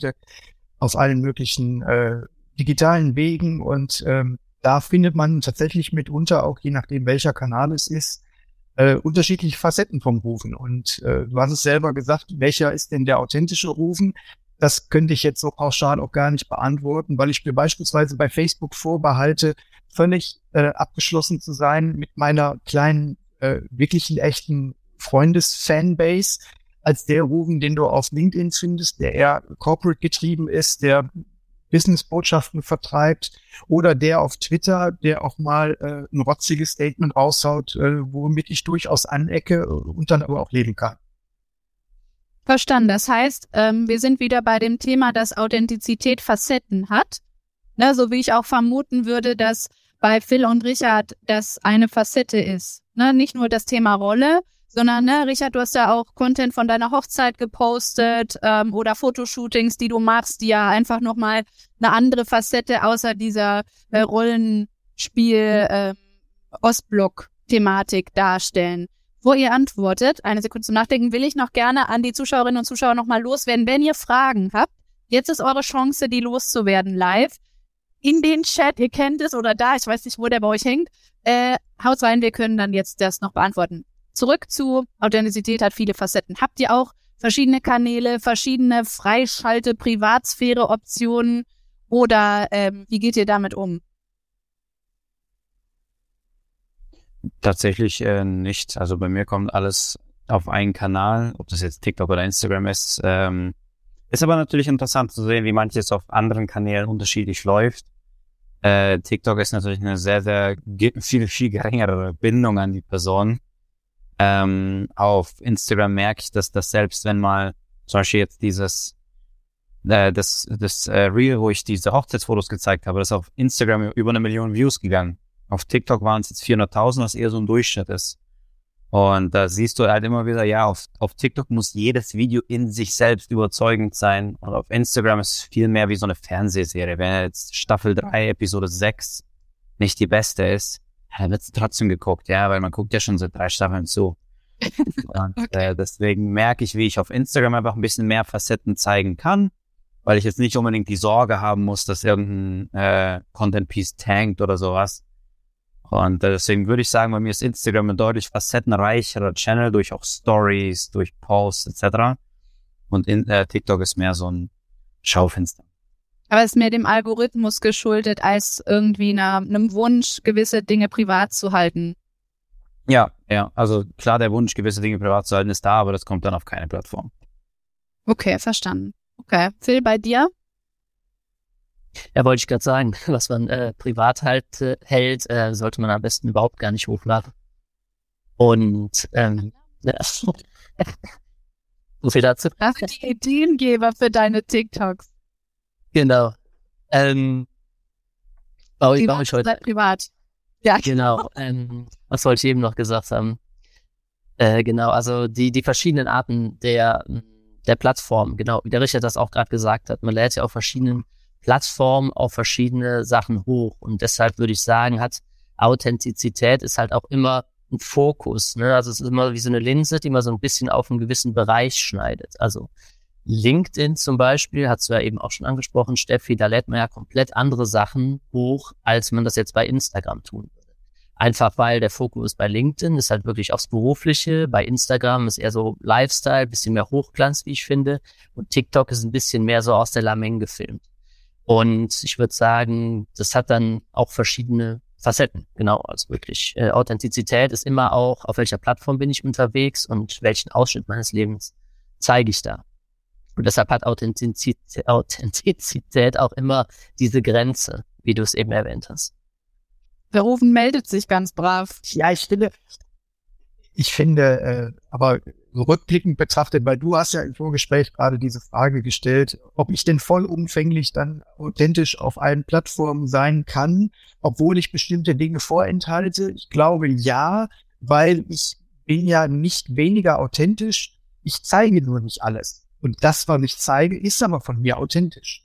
auf allen möglichen äh, digitalen Wegen und ähm, da findet man tatsächlich mitunter auch, je nachdem welcher Kanal es ist, äh, unterschiedliche Facetten vom Rufen. Und äh, du hast es selber gesagt, welcher ist denn der authentische Rufen? Das könnte ich jetzt so pauschal auch gar nicht beantworten, weil ich mir beispielsweise bei Facebook vorbehalte, völlig äh, abgeschlossen zu sein mit meiner kleinen äh, wirklich einen echten Freundes-Fanbase als der Rufen, den du auf LinkedIn findest, der eher corporate getrieben ist, der Business-Botschaften vertreibt oder der auf Twitter, der auch mal äh, ein rotziges Statement raushaut, äh, womit ich durchaus anecke und dann aber auch leben kann. Verstanden. Das heißt, ähm, wir sind wieder bei dem Thema, dass Authentizität Facetten hat. Ne, so wie ich auch vermuten würde, dass bei Phil und Richard das eine Facette ist. Ne? Nicht nur das Thema Rolle, sondern, ne, Richard, du hast ja auch Content von deiner Hochzeit gepostet ähm, oder Fotoshootings, die du machst, die ja einfach nochmal eine andere Facette außer dieser äh, Rollenspiel äh, Ostblock-Thematik darstellen. Wo ihr antwortet, eine Sekunde zum Nachdenken, will ich noch gerne an die Zuschauerinnen und Zuschauer nochmal loswerden. Wenn ihr Fragen habt, jetzt ist eure Chance, die loszuwerden live in den Chat, ihr kennt es oder da, ich weiß nicht, wo der bei euch hängt. Äh, haut rein, wir können dann jetzt das noch beantworten. Zurück zu Authentizität hat viele Facetten. Habt ihr auch verschiedene Kanäle, verschiedene Freischalte, Privatsphäre-Optionen oder ähm, wie geht ihr damit um? Tatsächlich äh, nicht. Also bei mir kommt alles auf einen Kanal, ob das jetzt TikTok oder Instagram ist. Ähm, ist aber natürlich interessant zu sehen, wie manches auf anderen Kanälen unterschiedlich läuft. Äh, TikTok ist natürlich eine sehr, sehr viel, viel geringere Bindung an die Person. Ähm, auf Instagram merke ich, dass das selbst wenn mal zum Beispiel jetzt dieses äh, das, das äh, Reel, wo ich diese Hochzeitsfotos gezeigt habe, das ist auf Instagram über eine Million Views gegangen. Auf TikTok waren es jetzt 400.000, was eher so ein Durchschnitt ist. Und da siehst du halt immer wieder, ja, auf, auf TikTok muss jedes Video in sich selbst überzeugend sein. Und auf Instagram ist es viel mehr wie so eine Fernsehserie. Wenn jetzt Staffel 3, Episode 6 nicht die beste ist, dann wird trotzdem geguckt, ja, weil man guckt ja schon seit drei Staffeln zu. Und äh, deswegen merke ich, wie ich auf Instagram einfach ein bisschen mehr Facetten zeigen kann, weil ich jetzt nicht unbedingt die Sorge haben muss, dass irgendein äh, Content-Piece tankt oder sowas und äh, deswegen würde ich sagen, bei mir ist Instagram ein deutlich facettenreicherer Channel durch auch Stories, durch Posts etc. Und in, äh, TikTok ist mehr so ein Schaufenster. Aber es ist mehr dem Algorithmus geschuldet, als irgendwie einer, einem Wunsch, gewisse Dinge privat zu halten. Ja, ja. Also klar, der Wunsch, gewisse Dinge privat zu halten, ist da, aber das kommt dann auf keine Plattform. Okay, verstanden. Okay. Phil, bei dir? Ja, wollte ich gerade sagen, was man äh, privat halt äh, hält, äh, sollte man am besten überhaupt gar nicht hochladen. Und ähm, ja. so viel dazu. Das sind die Ideengeber für deine TikToks. Genau. Ähm, baue, privat, baue ich heute. Privat. Ja. Genau. Ähm, was wollte ich eben noch gesagt haben? Äh, genau, also die, die verschiedenen Arten der, der Plattform, genau, wie der Richard das auch gerade gesagt hat. Man lädt ja auf verschiedenen Plattformen auf verschiedene Sachen hoch. Und deshalb würde ich sagen, hat Authentizität ist halt auch immer ein Fokus. Ne? Also es ist immer wie so eine Linse, die man so ein bisschen auf einen gewissen Bereich schneidet. Also LinkedIn zum Beispiel, hast du ja eben auch schon angesprochen, Steffi, da lädt man ja komplett andere Sachen hoch, als man das jetzt bei Instagram tun würde. Einfach weil der Fokus bei LinkedIn ist halt wirklich aufs Berufliche, bei Instagram ist eher so Lifestyle, bisschen mehr Hochglanz, wie ich finde. Und TikTok ist ein bisschen mehr so aus der Lameng gefilmt. Und ich würde sagen, das hat dann auch verschiedene Facetten, genau. Also wirklich äh, Authentizität ist immer auch, auf welcher Plattform bin ich unterwegs und welchen Ausschnitt meines Lebens zeige ich da. Und deshalb hat Authentizität, Authentizität auch immer diese Grenze, wie du es eben erwähnt hast. Der Rufen meldet sich ganz brav. Ja, ich finde, ich finde, äh, aber rückblickend betrachtet, weil du hast ja im Vorgespräch gerade diese Frage gestellt, ob ich denn vollumfänglich dann authentisch auf allen Plattformen sein kann, obwohl ich bestimmte Dinge vorenthalte. Ich glaube ja, weil ich bin ja nicht weniger authentisch. Ich zeige nur nicht alles. Und das, was ich zeige, ist aber von mir authentisch.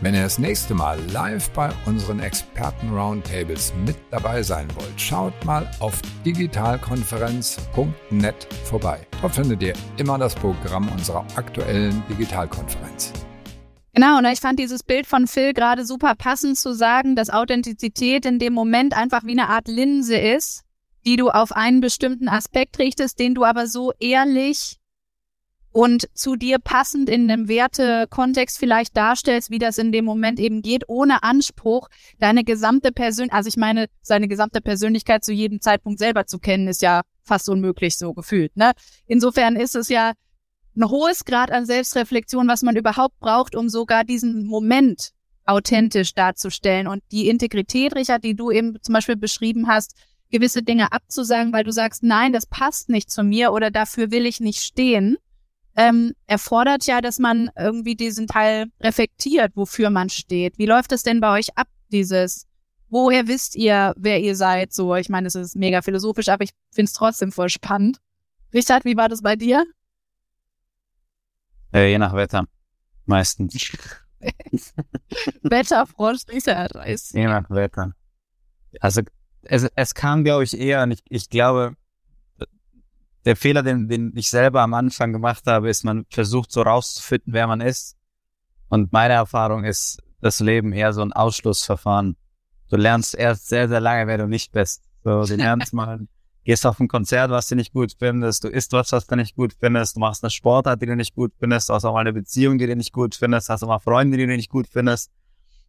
Wenn ihr das nächste Mal live bei unseren Experten-Roundtables mit dabei sein wollt, schaut mal auf digitalkonferenz.net vorbei. Dort findet ihr immer das Programm unserer aktuellen Digitalkonferenz. Genau, und ich fand dieses Bild von Phil gerade super passend zu sagen, dass Authentizität in dem Moment einfach wie eine Art Linse ist, die du auf einen bestimmten Aspekt richtest, den du aber so ehrlich und zu dir passend in einem Wertekontext vielleicht darstellst, wie das in dem Moment eben geht, ohne Anspruch, deine gesamte Persönlichkeit, also ich meine, seine gesamte Persönlichkeit zu jedem Zeitpunkt selber zu kennen, ist ja fast unmöglich so gefühlt. Ne? Insofern ist es ja ein hohes Grad an Selbstreflexion, was man überhaupt braucht, um sogar diesen Moment authentisch darzustellen. Und die Integrität, Richard, die du eben zum Beispiel beschrieben hast, gewisse Dinge abzusagen, weil du sagst, nein, das passt nicht zu mir oder dafür will ich nicht stehen ähm, erfordert ja, dass man irgendwie diesen Teil reflektiert, wofür man steht. Wie läuft es denn bei euch ab, dieses, woher wisst ihr, wer ihr seid? So, ich meine, es ist mega philosophisch, aber ich finde es trotzdem voll spannend. Richard, wie war das bei dir? Äh, je nach Wetter. Meistens. Wetterfrosch, Richard. Weiß. Je nach Wetter. Also, es, es kam, glaube ich, eher, und ich, ich glaube, der Fehler, den, den ich selber am Anfang gemacht habe, ist, man versucht so rauszufinden, wer man ist. Und meine Erfahrung ist, das Leben eher so ein Ausschlussverfahren. Du lernst erst sehr, sehr lange, wer du nicht bist. So, du lernst mal, gehst auf ein Konzert, was du nicht gut findest, du isst was, was du nicht gut findest, du machst eine Sportart, die du nicht gut findest, du hast auch mal eine Beziehung, die du nicht gut findest, hast auch mal Freunde, die du nicht gut findest.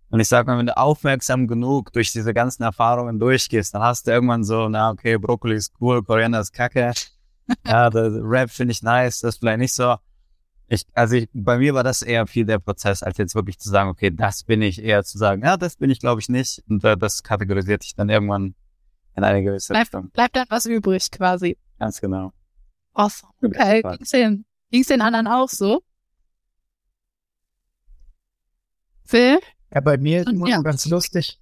Und ich sag mal, wenn du aufmerksam genug durch diese ganzen Erfahrungen durchgehst, dann hast du irgendwann so, na okay, Brokkoli ist cool, Koriander ist kacke, ja, der Rap finde ich nice, das vielleicht nicht so. Ich, also ich, bei mir war das eher viel der Prozess, als jetzt wirklich zu sagen, okay, das bin ich, eher zu sagen, ja, das bin ich glaube ich nicht. Und äh, das kategorisiert sich dann irgendwann in eine gewisse Bleib, Richtung. Bleibt dann was übrig quasi. Ganz genau. Awesome. Okay, ging's den, ging's den anderen auch so? Phil? Ja, bei mir ist immer ja. ganz lustig.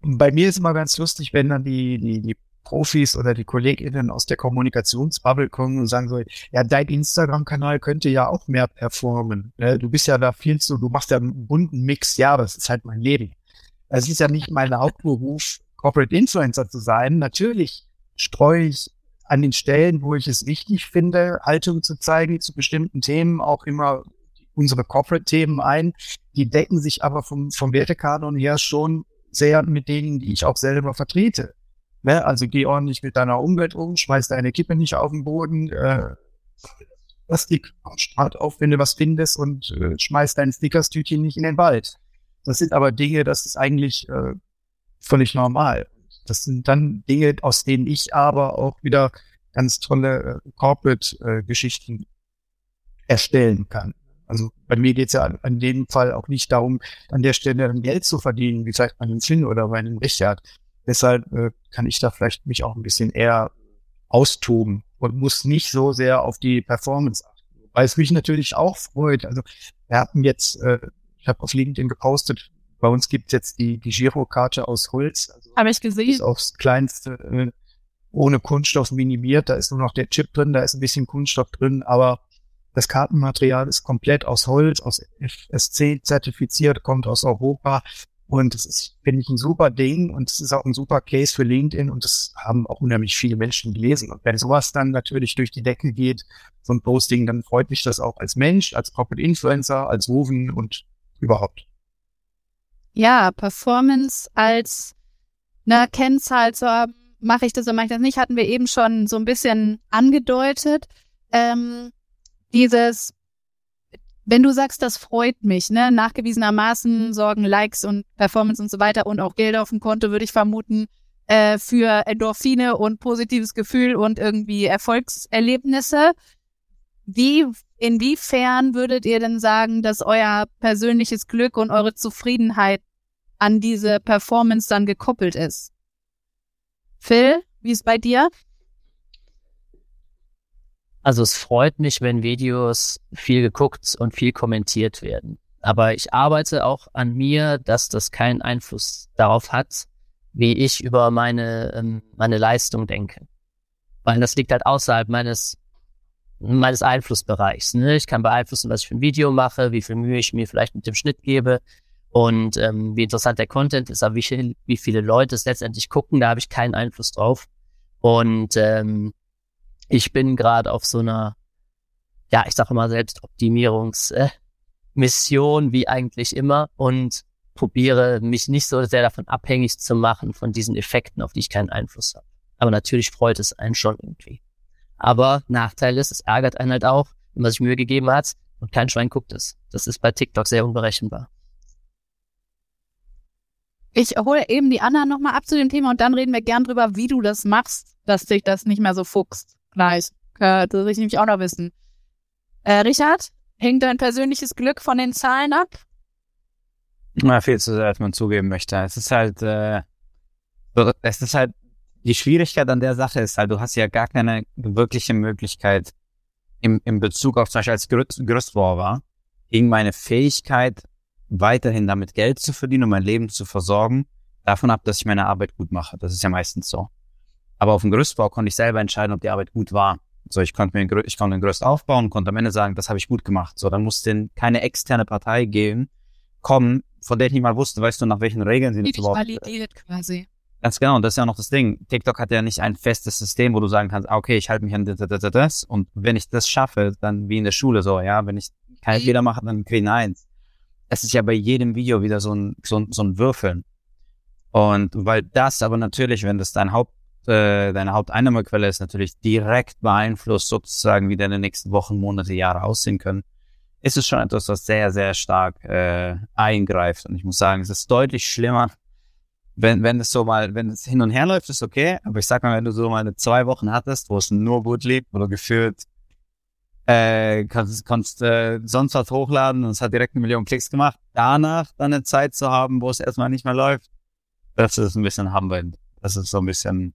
Bei mir ist immer ganz lustig, wenn dann die, die, die Profis oder die KollegInnen aus der Kommunikationsbubble kommen und sagen so, ja, dein Instagram-Kanal könnte ja auch mehr performen. Ne? Du bist ja da viel zu, du machst ja einen bunten Mix. Ja, das ist halt mein Leben. Es ist ja nicht mein Hauptberuf, Corporate Influencer zu sein. Natürlich streue ich an den Stellen, wo ich es wichtig finde, Haltung zu zeigen zu bestimmten Themen, auch immer unsere Corporate-Themen ein. Die decken sich aber vom, vom Wertekanon her schon sehr mit denen, die ich auch selber vertrete. Ne? Also geh ordentlich mit deiner Umwelt um, schmeiß deine Kippe nicht auf den Boden, äh, Plastik am Strand auf, wenn du was findest und äh, schmeiß dein Snickerstütchen nicht in den Wald. Das sind aber Dinge, das ist eigentlich äh, völlig normal. Das sind dann Dinge, aus denen ich aber auch wieder ganz tolle äh, Corporate-Geschichten äh, erstellen kann. Also bei mir geht's ja an dem Fall auch nicht darum, an der Stelle Geld zu verdienen, wie vielleicht bei einem Finn oder bei einem Richard, Deshalb äh, kann ich da vielleicht mich auch ein bisschen eher austoben und muss nicht so sehr auf die Performance achten. Weil es mich natürlich auch freut. Also wir hatten jetzt, äh, ich habe auf LinkedIn gepostet, bei uns gibt's jetzt die, die Girokarte aus Holz. Also Habe ich gesehen. Ist aufs kleinste äh, ohne Kunststoff minimiert. Da ist nur noch der Chip drin, da ist ein bisschen Kunststoff drin, aber das Kartenmaterial ist komplett aus Holz, aus FSC zertifiziert, kommt aus Europa. Und das ist, finde ich, ein super Ding und es ist auch ein super Case für LinkedIn und das haben auch unheimlich viele Menschen gelesen. Und wenn sowas dann natürlich durch die Decke geht, so ein Posting, dann freut mich das auch als Mensch, als Corporate Influencer, als Woven und überhaupt. Ja, Performance als eine Kennzahl zu haben, mache ich das oder mache ich das nicht, hatten wir eben schon so ein bisschen angedeutet. Ähm, dieses, wenn du sagst, das freut mich, ne, nachgewiesenermaßen sorgen Likes und Performance und so weiter und auch Geld auf dem Konto, würde ich vermuten, äh, für Endorphine und positives Gefühl und irgendwie Erfolgserlebnisse. Wie, inwiefern würdet ihr denn sagen, dass euer persönliches Glück und eure Zufriedenheit an diese Performance dann gekoppelt ist? Phil, wie ist bei dir? Also es freut mich, wenn Videos viel geguckt und viel kommentiert werden. Aber ich arbeite auch an mir, dass das keinen Einfluss darauf hat, wie ich über meine, ähm, meine Leistung denke. Weil das liegt halt außerhalb meines, meines Einflussbereichs. Ne? Ich kann beeinflussen, was ich für ein Video mache, wie viel Mühe ich mir vielleicht mit dem Schnitt gebe und ähm, wie interessant der Content ist, aber wie, viel, wie viele Leute es letztendlich gucken, da habe ich keinen Einfluss drauf. Und ähm, ich bin gerade auf so einer, ja, ich sage mal Selbstoptimierungsmission, äh, wie eigentlich immer, und probiere mich nicht so sehr davon abhängig zu machen, von diesen Effekten, auf die ich keinen Einfluss habe. Aber natürlich freut es einen schon irgendwie. Aber Nachteil ist, es ärgert einen halt auch, wenn man sich Mühe gegeben hat und kein Schwein guckt es. Das ist bei TikTok sehr unberechenbar. Ich hole eben die Anna nochmal ab zu dem Thema und dann reden wir gern drüber, wie du das machst, dass sich das nicht mehr so fuchst. Gleich. Das will ich nämlich auch noch wissen. Äh, Richard, hängt dein persönliches Glück von den Zahlen ab? Na, viel zu sehr, als man zugeben möchte. Es ist halt, äh, es ist halt, die Schwierigkeit an der Sache ist halt, du hast ja gar keine wirkliche Möglichkeit im, im Bezug auf zum Beispiel als Gerüstbauer gegen meine Fähigkeit weiterhin damit Geld zu verdienen und mein Leben zu versorgen, davon ab, dass ich meine Arbeit gut mache. Das ist ja meistens so. Aber auf dem Gerüstbau konnte ich selber entscheiden, ob die Arbeit gut war. So, ich konnte mir ein, ich konnte ein Gerüst aufbauen, konnte am Ende sagen, das habe ich gut gemacht. So, dann musste keine externe Partei gehen, kommen, von der ich nicht mal wusste, weißt du, nach welchen Regeln sie das überhaupt validiert quasi. Ganz genau, und das ist ja noch das Ding. TikTok hat ja nicht ein festes System, wo du sagen kannst, ah, okay, ich halte mich an das, das, das, und wenn ich das schaffe, dann wie in der Schule so, ja, wenn ich keine mhm. Fehler mache, dann kriege ich eine Eins es ist ja bei jedem Video wieder so ein, so ein, so ein Würfeln. Und weil das aber natürlich, wenn das dein Haupt, äh, deine Haupteinnahmequelle ist, natürlich direkt beeinflusst sozusagen, wie deine nächsten Wochen, Monate, Jahre aussehen können, ist es schon etwas, was sehr, sehr stark äh, eingreift. Und ich muss sagen, es ist deutlich schlimmer, wenn, wenn es so mal, wenn es hin und her läuft, ist okay. Aber ich sag mal, wenn du so mal eine zwei Wochen hattest, wo es nur gut wo du gefühlt äh, kannst, kannst äh, sonst was hochladen und es hat direkt eine Million Klicks gemacht. Danach dann eine Zeit zu haben, wo es erstmal nicht mehr läuft, das ist ein bisschen humbling. Das ist so ein bisschen,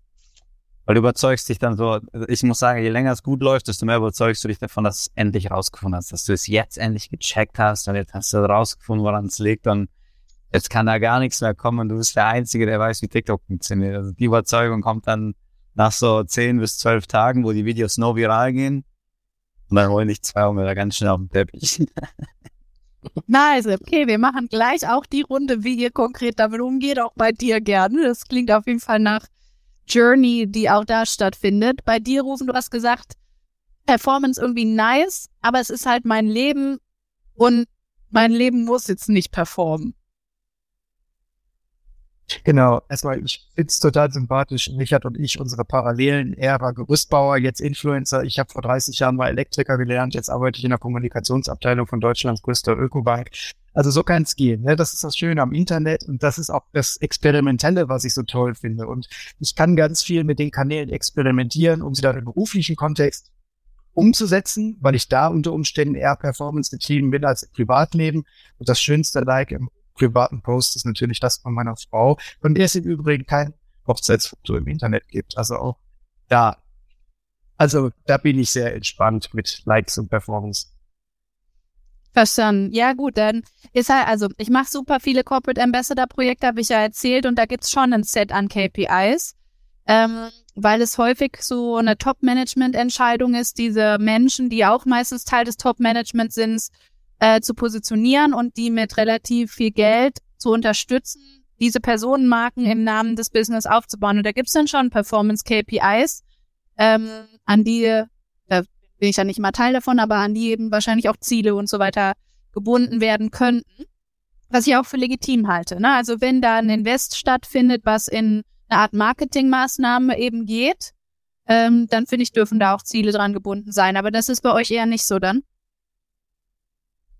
weil du überzeugst dich dann so, ich muss sagen, je länger es gut läuft, desto mehr überzeugst du dich davon, dass du es endlich rausgefunden hast, dass du es jetzt endlich gecheckt hast und jetzt hast du rausgefunden, woran es liegt und jetzt kann da gar nichts mehr kommen und du bist der Einzige, der weiß, wie TikTok funktioniert. Also die Überzeugung kommt dann nach so zehn bis zwölf Tagen, wo die Videos no viral gehen und dann hole ich zwei Meter ganz schnell auf den Teppich. Nice, okay, wir machen gleich auch die Runde, wie ihr konkret damit umgeht, auch bei dir gerne. Das klingt auf jeden Fall nach Journey, die auch da stattfindet. Bei dir, Rufen, du hast gesagt, Performance irgendwie nice, aber es ist halt mein Leben und mein Leben muss jetzt nicht performen. Genau, erstmal, ich find's total sympathisch, Richard und ich, unsere Parallelen. Er war Gerüstbauer, jetzt Influencer. Ich habe vor 30 Jahren mal Elektriker gelernt, jetzt arbeite ich in der Kommunikationsabteilung von Deutschlands größter Ökobank. Also so kann's gehen. Ne? Das ist das Schöne am Internet und das ist auch das Experimentelle, was ich so toll finde. Und ich kann ganz viel mit den Kanälen experimentieren, um sie dann im beruflichen Kontext umzusetzen, weil ich da unter Umständen eher Performance getrieben bin als im Privatleben. Und das schönste Like im privaten Post ist natürlich das von meiner Frau, von der es im Übrigen kein Hochzeitsfoto im Internet gibt. Also auch da, also da bin ich sehr entspannt mit Likes und Performance. Verstanden. Ja, gut, dann ist halt, also ich mache super viele Corporate Ambassador Projekte, habe ich ja erzählt, und da gibt's schon ein Set an KPIs, ähm, weil es häufig so eine Top-Management-Entscheidung ist, diese Menschen, die auch meistens Teil des Top-Managements sind, äh, zu positionieren und die mit relativ viel Geld zu unterstützen, diese Personenmarken im Namen des Business aufzubauen. Und da gibt's dann schon Performance-KPIs, ähm, an die, da bin ich ja nicht immer Teil davon, aber an die eben wahrscheinlich auch Ziele und so weiter gebunden werden könnten. Was ich auch für legitim halte. Ne? Also wenn da ein Invest stattfindet, was in eine Art Marketingmaßnahme eben geht, ähm, dann finde ich, dürfen da auch Ziele dran gebunden sein. Aber das ist bei euch eher nicht so dann.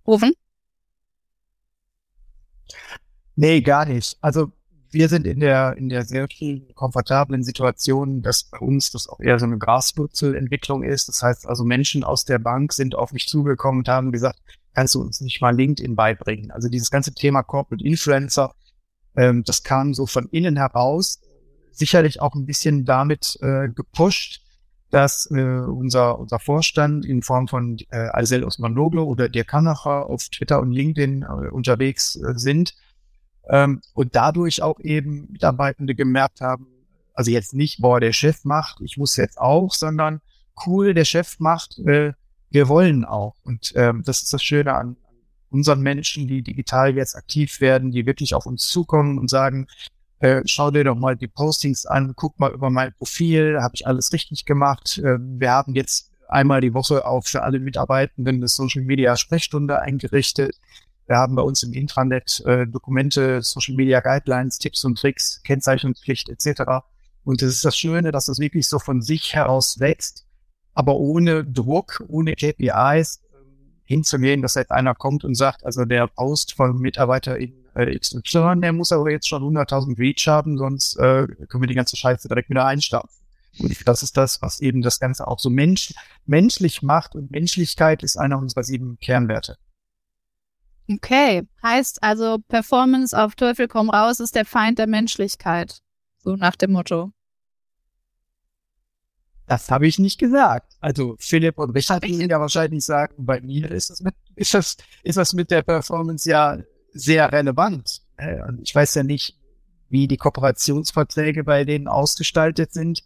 Rufen? Nee, gar nicht. Also wir sind in der, in der sehr komfortablen Situation, dass bei uns das auch eher so eine Graswurzelentwicklung ist. Das heißt also Menschen aus der Bank sind auf mich zugekommen und haben gesagt, kannst du uns nicht mal LinkedIn beibringen? Also dieses ganze Thema Corporate Influencer, ähm, das kam so von innen heraus, sicherlich auch ein bisschen damit äh, gepusht, dass äh, unser, unser Vorstand in Form von äh, Alsel Osmanoglu oder der Kanacher auf Twitter und LinkedIn äh, unterwegs äh, sind ähm, und dadurch auch eben Mitarbeitende gemerkt haben, also jetzt nicht, boah, der Chef macht, ich muss jetzt auch, sondern cool, der Chef macht, äh, wir wollen auch. Und ähm, das ist das Schöne an unseren Menschen, die digital jetzt aktiv werden, die wirklich auf uns zukommen und sagen, äh, schau dir doch mal die Postings an, guck mal über mein Profil, habe ich alles richtig gemacht. Äh, wir haben jetzt einmal die Woche auch für alle Mitarbeitenden eine Social Media Sprechstunde eingerichtet. Wir haben bei uns im Intranet äh, Dokumente, Social Media Guidelines, Tipps und Tricks, Kennzeichnungspflicht etc. Und es ist das Schöne, dass es wirklich so von sich heraus wächst, aber ohne Druck, ohne KPIs äh, hinzugehen, dass jetzt einer kommt und sagt, also der Post von Mitarbeiter in äh, XY, der muss aber jetzt schon 100.000 Reach haben, sonst äh, können wir die ganze Scheiße direkt wieder einstampfen. Und das ist das, was eben das Ganze auch so mensch menschlich macht. Und Menschlichkeit ist einer unserer sieben Kernwerte. Okay, heißt also Performance auf Teufel komm raus ist der Feind der Menschlichkeit. So nach dem Motto. Das habe ich nicht gesagt. Also Philipp und Richard werden ja wahrscheinlich sagen, bei mir ist das mit, ist das, ist das mit der Performance ja sehr relevant. Ich weiß ja nicht, wie die Kooperationsverträge bei denen ausgestaltet sind.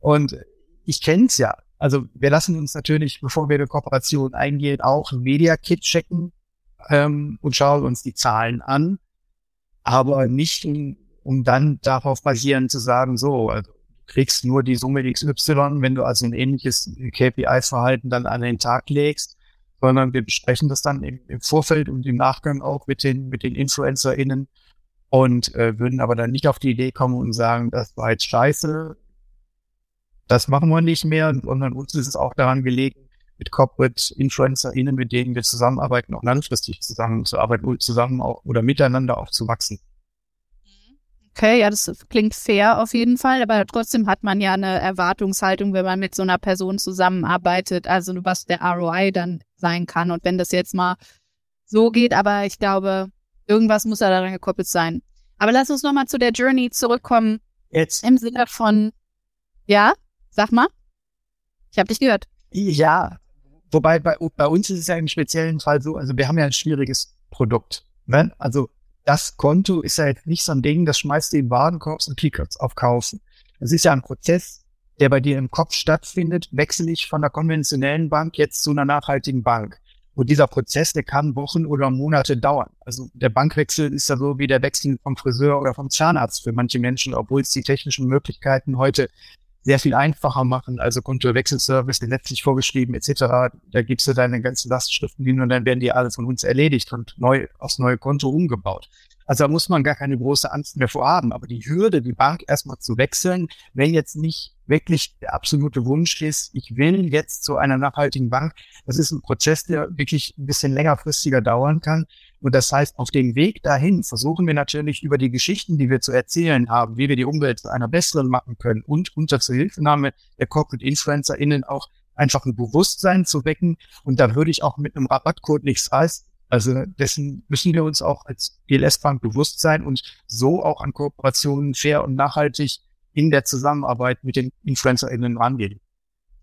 Und ich kenne es ja. Also wir lassen uns natürlich, bevor wir eine Kooperation eingehen, auch ein Media Kit checken ähm, und schauen uns die Zahlen an, aber nicht um, um dann darauf basierend zu sagen, so, also du kriegst nur die Summe XY, wenn du also ein ähnliches KPI-Verhalten dann an den Tag legst, sondern wir besprechen das dann im, im Vorfeld und im Nachgang auch mit den, mit den InfluencerInnen und äh, würden aber dann nicht auf die Idee kommen und sagen, das war jetzt scheiße, das machen wir nicht mehr, sondern uns ist es auch daran gelegen, mit Corporate InfluencerInnen, mit denen wir zusammenarbeiten, auch langfristig zusammenzuarbeiten, zusammen auch oder miteinander auch zu wachsen. Okay, ja, das klingt fair auf jeden Fall, aber trotzdem hat man ja eine Erwartungshaltung, wenn man mit so einer Person zusammenarbeitet, also was der ROI dann sein kann. Und wenn das jetzt mal so geht, aber ich glaube, irgendwas muss ja daran gekoppelt sein. Aber lass uns nochmal zu der Journey zurückkommen. Jetzt. Im Sinne von, ja, sag mal. Ich habe dich gehört. Ja, Wobei bei, bei uns ist es ja im speziellen Fall so, also wir haben ja ein schwieriges Produkt. Ne? Also das Konto ist ja jetzt nicht so ein Ding, das schmeißt du in Warenkorb und klickst auf Kaufen. Es ist ja ein Prozess, der bei dir im Kopf stattfindet, wechsle ich von der konventionellen Bank jetzt zu einer nachhaltigen Bank. Und dieser Prozess, der kann Wochen oder Monate dauern. Also der Bankwechsel ist ja so wie der Wechsel vom Friseur oder vom Zahnarzt für manche Menschen, obwohl es die technischen Möglichkeiten heute sehr viel einfacher machen, also Kontowechselservice, letztlich vorgeschrieben etc. Da gibst du deine ganzen Lastschriften hin und dann werden die alle von uns erledigt und neu aufs neue Konto umgebaut. Also da muss man gar keine große Angst mehr vorhaben. Aber die Hürde, die Bank erstmal zu wechseln, wenn jetzt nicht wirklich der absolute Wunsch ist, ich will jetzt zu einer nachhaltigen Bank, das ist ein Prozess, der wirklich ein bisschen längerfristiger dauern kann. Und das heißt, auf dem Weg dahin versuchen wir natürlich über die Geschichten, die wir zu erzählen haben, wie wir die Umwelt zu einer besseren machen können und unter Zuhilfenahme der Corporate InfluencerInnen auch einfach ein Bewusstsein zu wecken. Und da würde ich auch mit einem Rabattcode nichts heißen. Also dessen müssen wir uns auch als GLS-Bank bewusst sein und so auch an Kooperationen fair und nachhaltig in der Zusammenarbeit mit den InfluencerInnen rangehen.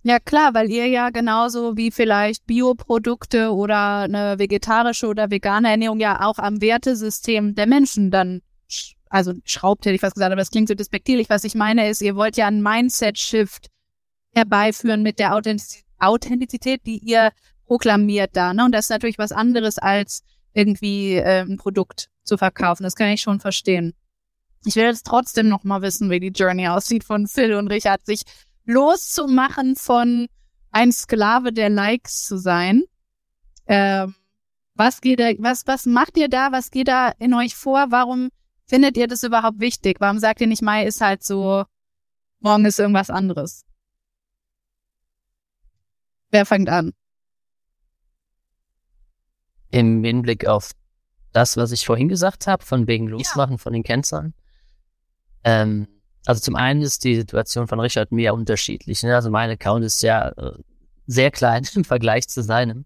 Ja klar, weil ihr ja genauso wie vielleicht Bioprodukte oder eine vegetarische oder vegane Ernährung ja auch am Wertesystem der Menschen dann, also schraubt hätte ich was gesagt, aber das klingt so despektierlich. Was ich meine ist, ihr wollt ja einen Mindset-Shift herbeiführen mit der Authentizität, die ihr proklamiert da. Ne? Und das ist natürlich was anderes als irgendwie äh, ein Produkt zu verkaufen. Das kann ich schon verstehen. Ich will jetzt trotzdem noch mal wissen, wie die Journey aussieht von Phil und Richard, sich loszumachen von ein Sklave der Likes zu sein. Ähm, was geht da, was, was macht ihr da? Was geht da in euch vor? Warum findet ihr das überhaupt wichtig? Warum sagt ihr nicht, Mai ist halt so, morgen ist irgendwas anderes? Wer fängt an? Im Hinblick auf das, was ich vorhin gesagt habe, von wegen Losmachen ja. von den Kennzahlen. Ähm, also zum einen ist die Situation von Richard mir unterschiedlich. Ne? Also mein Account ist ja äh, sehr klein im Vergleich zu seinem.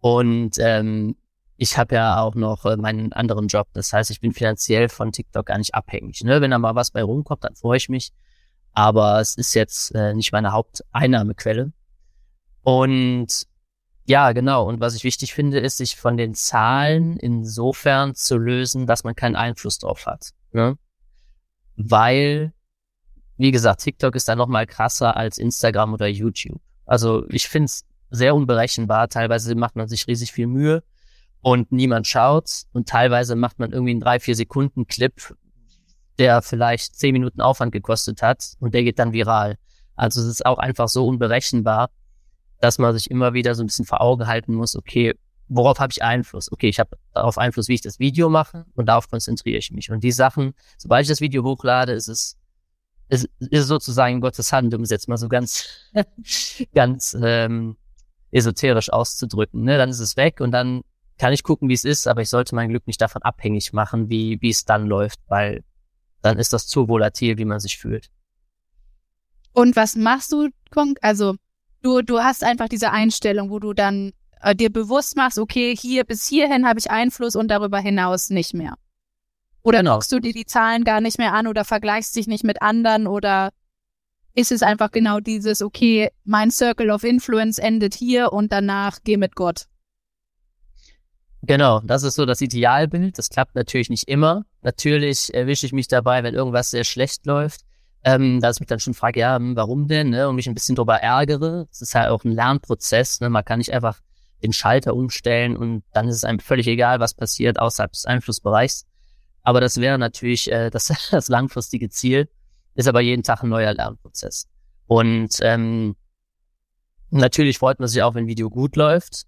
Und ähm, ich habe ja auch noch äh, meinen anderen Job. Das heißt, ich bin finanziell von TikTok gar nicht abhängig. Ne? Wenn da mal was bei rumkommt, dann freue ich mich. Aber es ist jetzt äh, nicht meine Haupteinnahmequelle. Und ja, genau. Und was ich wichtig finde, ist, sich von den Zahlen insofern zu lösen, dass man keinen Einfluss drauf hat. Ne? Weil, wie gesagt, TikTok ist da noch mal krasser als Instagram oder YouTube. Also ich finde es sehr unberechenbar. Teilweise macht man sich riesig viel Mühe und niemand schaut. Und teilweise macht man irgendwie einen drei, vier Sekunden Clip, der vielleicht zehn Minuten Aufwand gekostet hat und der geht dann viral. Also es ist auch einfach so unberechenbar, dass man sich immer wieder so ein bisschen vor Augen halten muss, okay, worauf habe ich Einfluss? Okay, ich habe darauf Einfluss, wie ich das Video mache und darauf konzentriere ich mich. Und die Sachen, sobald ich das Video hochlade, ist es ist, ist sozusagen Gottes Hand, um es jetzt mal so ganz, ganz ähm, esoterisch auszudrücken. Ne? Dann ist es weg und dann kann ich gucken, wie es ist, aber ich sollte mein Glück nicht davon abhängig machen, wie, wie es dann läuft, weil dann ist das zu volatil, wie man sich fühlt. Und was machst du? Also du, du hast einfach diese Einstellung, wo du dann äh, dir bewusst machst, okay, hier bis hierhin habe ich Einfluss und darüber hinaus nicht mehr. Oder genau. guckst du dir die Zahlen gar nicht mehr an oder vergleichst dich nicht mit anderen oder ist es einfach genau dieses, okay, mein Circle of Influence endet hier und danach geh mit Gott. Genau, das ist so das Idealbild. Das klappt natürlich nicht immer. Natürlich erwische ich mich dabei, wenn irgendwas sehr schlecht läuft, ähm, dass ich mich dann schon frage, ja, hm, warum denn, ne? und mich ein bisschen drüber ärgere. Es ist halt auch ein Lernprozess. Ne? Man kann nicht einfach den Schalter umstellen und dann ist es einem völlig egal, was passiert außerhalb des Einflussbereichs. Aber das wäre natürlich äh, das, das langfristige Ziel, ist aber jeden Tag ein neuer Lernprozess. Und ähm, natürlich freut man sich auch, wenn ein Video gut läuft.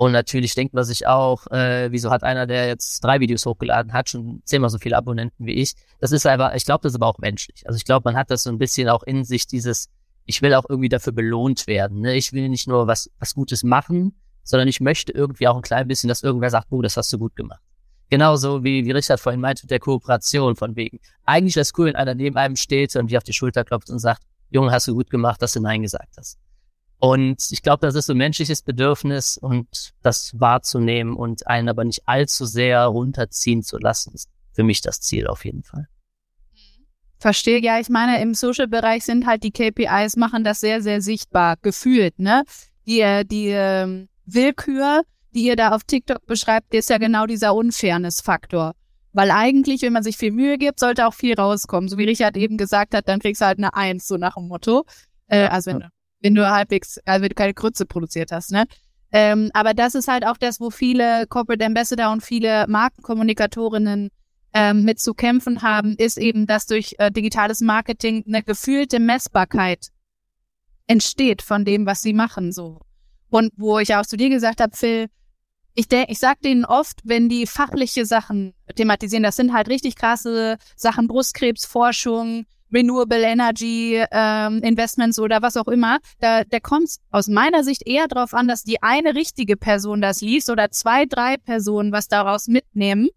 Und natürlich denkt man sich auch, äh, wieso hat einer, der jetzt drei Videos hochgeladen hat, schon zehnmal so viele Abonnenten wie ich. Das ist einfach, ich glaube, das ist aber auch menschlich. Also ich glaube, man hat das so ein bisschen auch in sich, dieses, ich will auch irgendwie dafür belohnt werden. Ne? Ich will nicht nur was, was Gutes machen, sondern ich möchte irgendwie auch ein klein bisschen, dass irgendwer sagt, oh, das hast du gut gemacht. Genauso wie, wie Richard vorhin meinte mit der Kooperation von wegen. Eigentlich wäre es cool, wenn einer neben einem steht und wie auf die Schulter klopft und sagt, Junge, hast du gut gemacht, dass du Nein gesagt hast. Und ich glaube, das ist so ein menschliches Bedürfnis und das wahrzunehmen und einen aber nicht allzu sehr runterziehen zu lassen, ist für mich das Ziel auf jeden Fall. Verstehe, ja, ich meine, im Social-Bereich sind halt die KPIs, machen das sehr, sehr sichtbar, gefühlt, ne? Die, äh, die ähm, Willkür, die ihr da auf TikTok beschreibt, ist ja genau dieser Unfairness-Faktor. Weil eigentlich, wenn man sich viel Mühe gibt, sollte auch viel rauskommen. So wie Richard eben gesagt hat, dann kriegst du halt eine Eins, so nach dem Motto. Äh, also wenn du, wenn du halbwegs, also wenn du keine Grütze produziert hast, ne? Ähm, aber das ist halt auch das, wo viele Corporate Ambassador und viele Markenkommunikatorinnen ähm, mit zu kämpfen haben, ist eben, dass durch äh, digitales Marketing eine gefühlte Messbarkeit entsteht von dem, was sie machen, so. Und wo ich auch zu dir gesagt habe, Phil, ich ich sag denen oft, wenn die fachliche Sachen thematisieren, das sind halt richtig krasse Sachen, Brustkrebsforschung, Renewable Energy ähm, Investments oder was auch immer, da, da kommt es aus meiner Sicht eher darauf an, dass die eine richtige Person das liest oder zwei, drei Personen was daraus mitnehmen,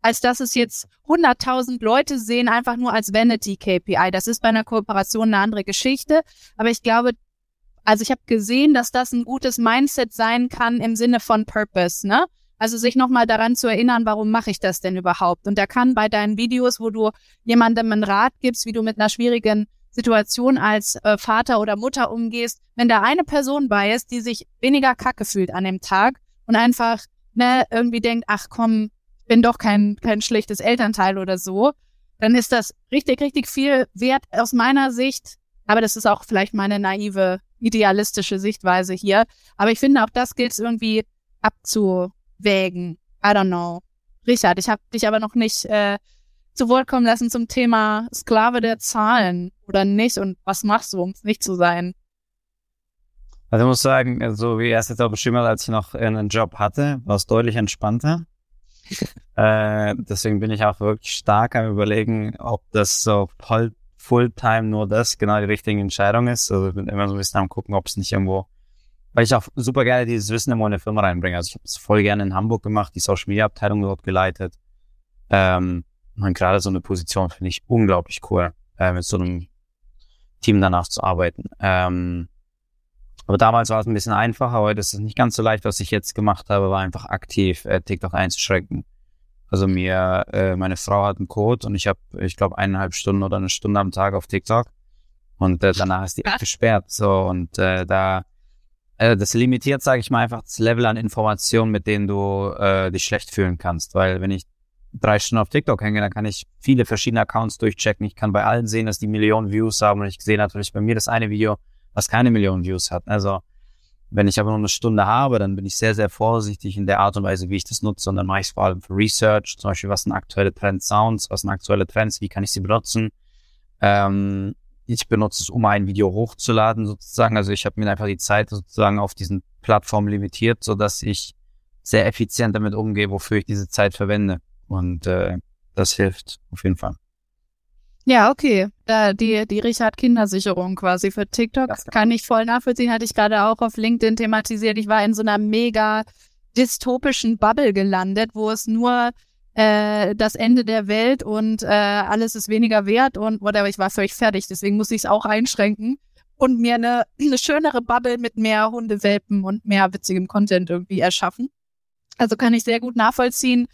als dass es jetzt 100.000 Leute sehen, einfach nur als Vanity KPI. Das ist bei einer Kooperation eine andere Geschichte, aber ich glaube, also ich habe gesehen, dass das ein gutes Mindset sein kann im Sinne von Purpose, ne? Also sich nochmal daran zu erinnern, warum mache ich das denn überhaupt? Und da kann bei deinen Videos, wo du jemandem einen Rat gibst, wie du mit einer schwierigen Situation als äh, Vater oder Mutter umgehst, wenn da eine Person bei ist, die sich weniger kacke fühlt an dem Tag und einfach ne, irgendwie denkt, ach komm, bin doch kein, kein schlechtes Elternteil oder so, dann ist das richtig, richtig viel wert aus meiner Sicht. Aber das ist auch vielleicht meine naive idealistische Sichtweise hier. Aber ich finde, auch das gilt es irgendwie abzuwägen. I don't know. Richard, ich habe dich aber noch nicht äh, zu Wort kommen lassen zum Thema Sklave der Zahlen oder nicht und was machst du, um es nicht zu sein? Also ich muss sagen, so wie er es jetzt auch beschrieben hat, als ich noch einen Job hatte, war es deutlich entspannter. äh, deswegen bin ich auch wirklich stark am überlegen, ob das so Fulltime nur das genau die richtige Entscheidung ist. Also ich bin immer so ein bisschen am gucken, ob es nicht irgendwo, weil ich auch super gerne dieses Wissen immer in eine Firma reinbringe. Also ich habe es voll gerne in Hamburg gemacht, die Social Media Abteilung dort geleitet. Ähm, und gerade so eine Position finde ich unglaublich cool, äh, mit so einem Team danach zu arbeiten. Ähm, aber damals war es ein bisschen einfacher, heute ist es nicht ganz so leicht. Was ich jetzt gemacht habe, war einfach aktiv äh, TikTok einzuschränken. Also mir, äh, meine Frau hat einen Code und ich habe, ich glaube, eineinhalb Stunden oder eine Stunde am Tag auf TikTok. Und äh, danach ist die App gesperrt. So und äh, da äh, das limitiert, sage ich mal, einfach das Level an Informationen, mit denen du äh, dich schlecht fühlen kannst. Weil wenn ich drei Stunden auf TikTok hänge, dann kann ich viele verschiedene Accounts durchchecken. Ich kann bei allen sehen, dass die Millionen Views haben und ich sehe natürlich bei mir das eine Video, was keine Millionen Views hat. Also wenn ich aber nur eine Stunde habe, dann bin ich sehr, sehr vorsichtig in der Art und Weise, wie ich das nutze. Und dann mache ich es vor allem für Research, zum Beispiel, was sind aktuelle Trends Sounds, was sind aktuelle Trends, wie kann ich sie benutzen. Ähm, ich benutze es, um ein Video hochzuladen sozusagen. Also ich habe mir einfach die Zeit sozusagen auf diesen Plattformen limitiert, so dass ich sehr effizient damit umgehe, wofür ich diese Zeit verwende. Und äh, das hilft auf jeden Fall. Ja, okay. Da die, die Richard Kindersicherung quasi für TikTok ja, kann ich voll nachvollziehen. Hatte ich gerade auch auf LinkedIn thematisiert. Ich war in so einer mega dystopischen Bubble gelandet, wo es nur äh, das Ende der Welt und äh, alles ist weniger wert und whatever. Ich war völlig fertig. Deswegen muss ich es auch einschränken und mir eine, eine schönere Bubble mit mehr Hundewelpen und mehr witzigem Content irgendwie erschaffen. Also kann ich sehr gut nachvollziehen.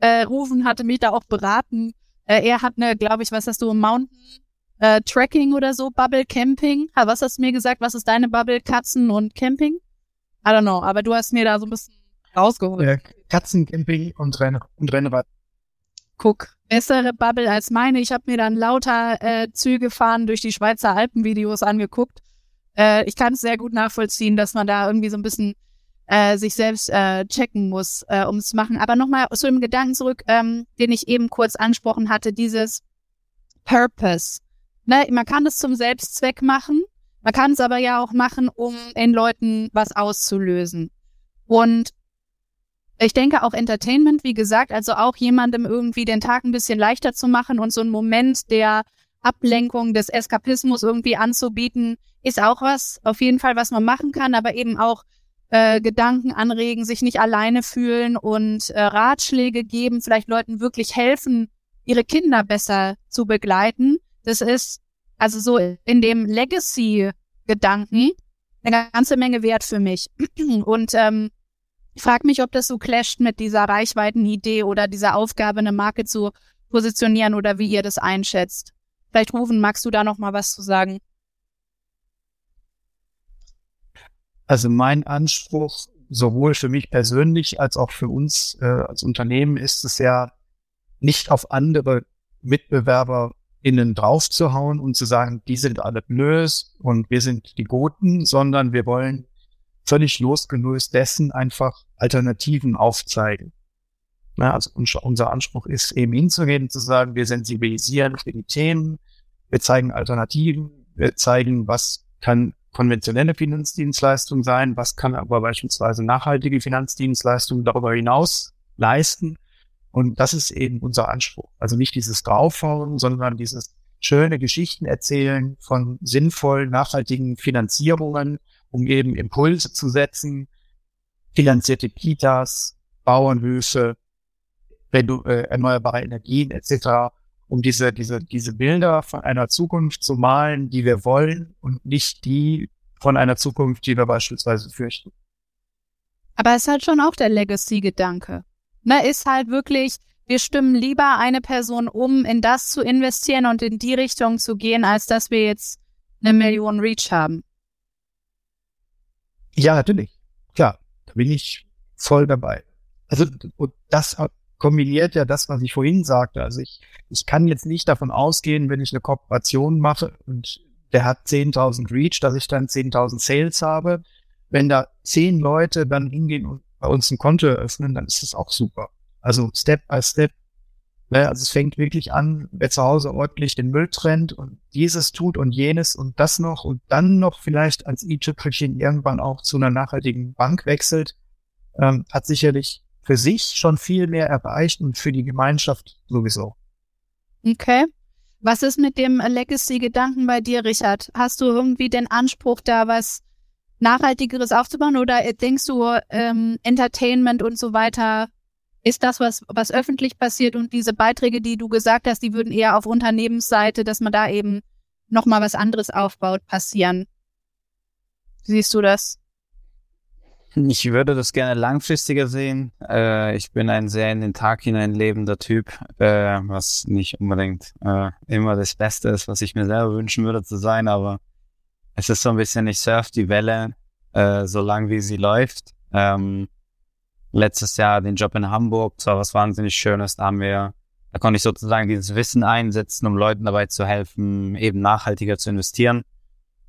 Äh, Rufen hatte mich da auch beraten äh, er hat eine, glaube ich, was hast du, Mountain äh, Tracking oder so, Bubble Camping. Was hast du mir gesagt? Was ist deine Bubble? Katzen und Camping? I don't know, aber du hast mir da so ein bisschen rausgeholt. Ja, Katzencamping und, Renn und Rennrad. Guck, bessere Bubble als meine. Ich habe mir dann lauter äh, Züge fahren durch die Schweizer Alpenvideos angeguckt. Äh, ich kann es sehr gut nachvollziehen, dass man da irgendwie so ein bisschen äh, sich selbst äh, checken muss, äh, um es zu machen. Aber nochmal zu dem Gedanken zurück, ähm, den ich eben kurz ansprochen hatte, dieses Purpose. Ne, man kann es zum Selbstzweck machen, man kann es aber ja auch machen, um in Leuten was auszulösen. Und ich denke auch Entertainment, wie gesagt, also auch jemandem irgendwie den Tag ein bisschen leichter zu machen und so einen Moment der Ablenkung, des Eskapismus irgendwie anzubieten, ist auch was, auf jeden Fall, was man machen kann, aber eben auch äh, Gedanken anregen, sich nicht alleine fühlen und äh, Ratschläge geben, vielleicht Leuten wirklich helfen, ihre Kinder besser zu begleiten. Das ist also so in dem Legacy-Gedanken eine ganze Menge wert für mich. Und ähm, ich frage mich, ob das so clasht mit dieser Reichweiten-Idee oder dieser Aufgabe, eine Marke zu positionieren oder wie ihr das einschätzt. Vielleicht rufen, magst du da noch mal was zu sagen? Also mein Anspruch, sowohl für mich persönlich als auch für uns äh, als Unternehmen, ist es ja, nicht auf andere MitbewerberInnen draufzuhauen und zu sagen, die sind alle blöd und wir sind die Guten, sondern wir wollen völlig losgelöst dessen einfach Alternativen aufzeigen. Ja, also unser Anspruch ist eben hinzugehen, zu sagen, wir sensibilisieren für die Themen, wir zeigen Alternativen, wir zeigen, was kann konventionelle Finanzdienstleistung sein, was kann aber beispielsweise nachhaltige Finanzdienstleistungen darüber hinaus leisten. Und das ist eben unser Anspruch. Also nicht dieses Draufhauen, sondern dieses schöne Geschichten erzählen von sinnvollen, nachhaltigen Finanzierungen, um eben Impulse zu setzen, finanzierte Kitas, Bauernhöfe, äh, erneuerbare Energien etc um diese, diese, diese Bilder von einer Zukunft zu malen, die wir wollen und nicht die von einer Zukunft, die wir beispielsweise fürchten. Aber es ist halt schon auch der Legacy-Gedanke. Ne, ist halt wirklich, wir stimmen lieber eine Person um, in das zu investieren und in die Richtung zu gehen, als dass wir jetzt eine Million Reach haben. Ja, natürlich. Klar, da bin ich voll dabei. Also, und das kombiniert ja das, was ich vorhin sagte. Also ich, ich kann jetzt nicht davon ausgehen, wenn ich eine Kooperation mache und der hat 10.000 Reach, dass ich dann 10.000 Sales habe. Wenn da zehn Leute dann hingehen und bei uns ein Konto eröffnen, dann ist das auch super. Also Step by Step. Ne? Also es fängt wirklich an, wer zu Hause ordentlich den Müll trennt und dieses tut und jenes und das noch und dann noch vielleicht als i-Tüpfelchen irgendwann auch zu einer nachhaltigen Bank wechselt, ähm, hat sicherlich für sich schon viel mehr erreicht und für die Gemeinschaft sowieso. Okay. Was ist mit dem Legacy-Gedanken bei dir, Richard? Hast du irgendwie den Anspruch, da was Nachhaltigeres aufzubauen oder denkst du, ähm, Entertainment und so weiter ist das, was, was öffentlich passiert und diese Beiträge, die du gesagt hast, die würden eher auf Unternehmensseite, dass man da eben nochmal was anderes aufbaut, passieren? Siehst du das? Ich würde das gerne langfristiger sehen. Äh, ich bin ein sehr in den Tag hinein lebender Typ, äh, was nicht unbedingt äh, immer das Beste ist, was ich mir selber wünschen würde zu sein, aber es ist so ein bisschen, ich surf die Welle, äh, so lang wie sie läuft. Ähm, letztes Jahr den Job in Hamburg, zwar was wahnsinnig Schönes, da haben wir, da konnte ich sozusagen dieses Wissen einsetzen, um Leuten dabei zu helfen, eben nachhaltiger zu investieren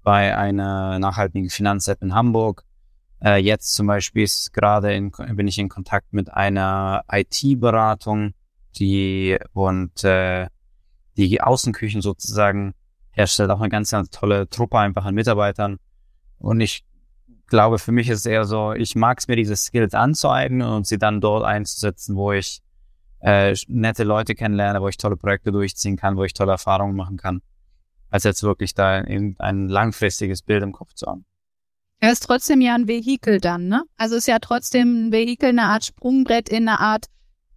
bei einer nachhaltigen Finanz-App in Hamburg. Äh, jetzt zum Beispiel ist gerade in, bin ich in Kontakt mit einer IT-Beratung, die und äh, die Außenküchen sozusagen herstellt, auch eine ganz, ganz tolle Truppe einfach an Mitarbeitern. Und ich glaube, für mich ist es eher so, ich mag es mir, diese Skills anzueignen und sie dann dort einzusetzen, wo ich äh, nette Leute kennenlerne, wo ich tolle Projekte durchziehen kann, wo ich tolle Erfahrungen machen kann, als jetzt wirklich da ein langfristiges Bild im Kopf zu haben. Er ist trotzdem ja ein Vehikel dann, ne? Also ist ja trotzdem ein Vehikel, eine Art Sprungbrett in eine Art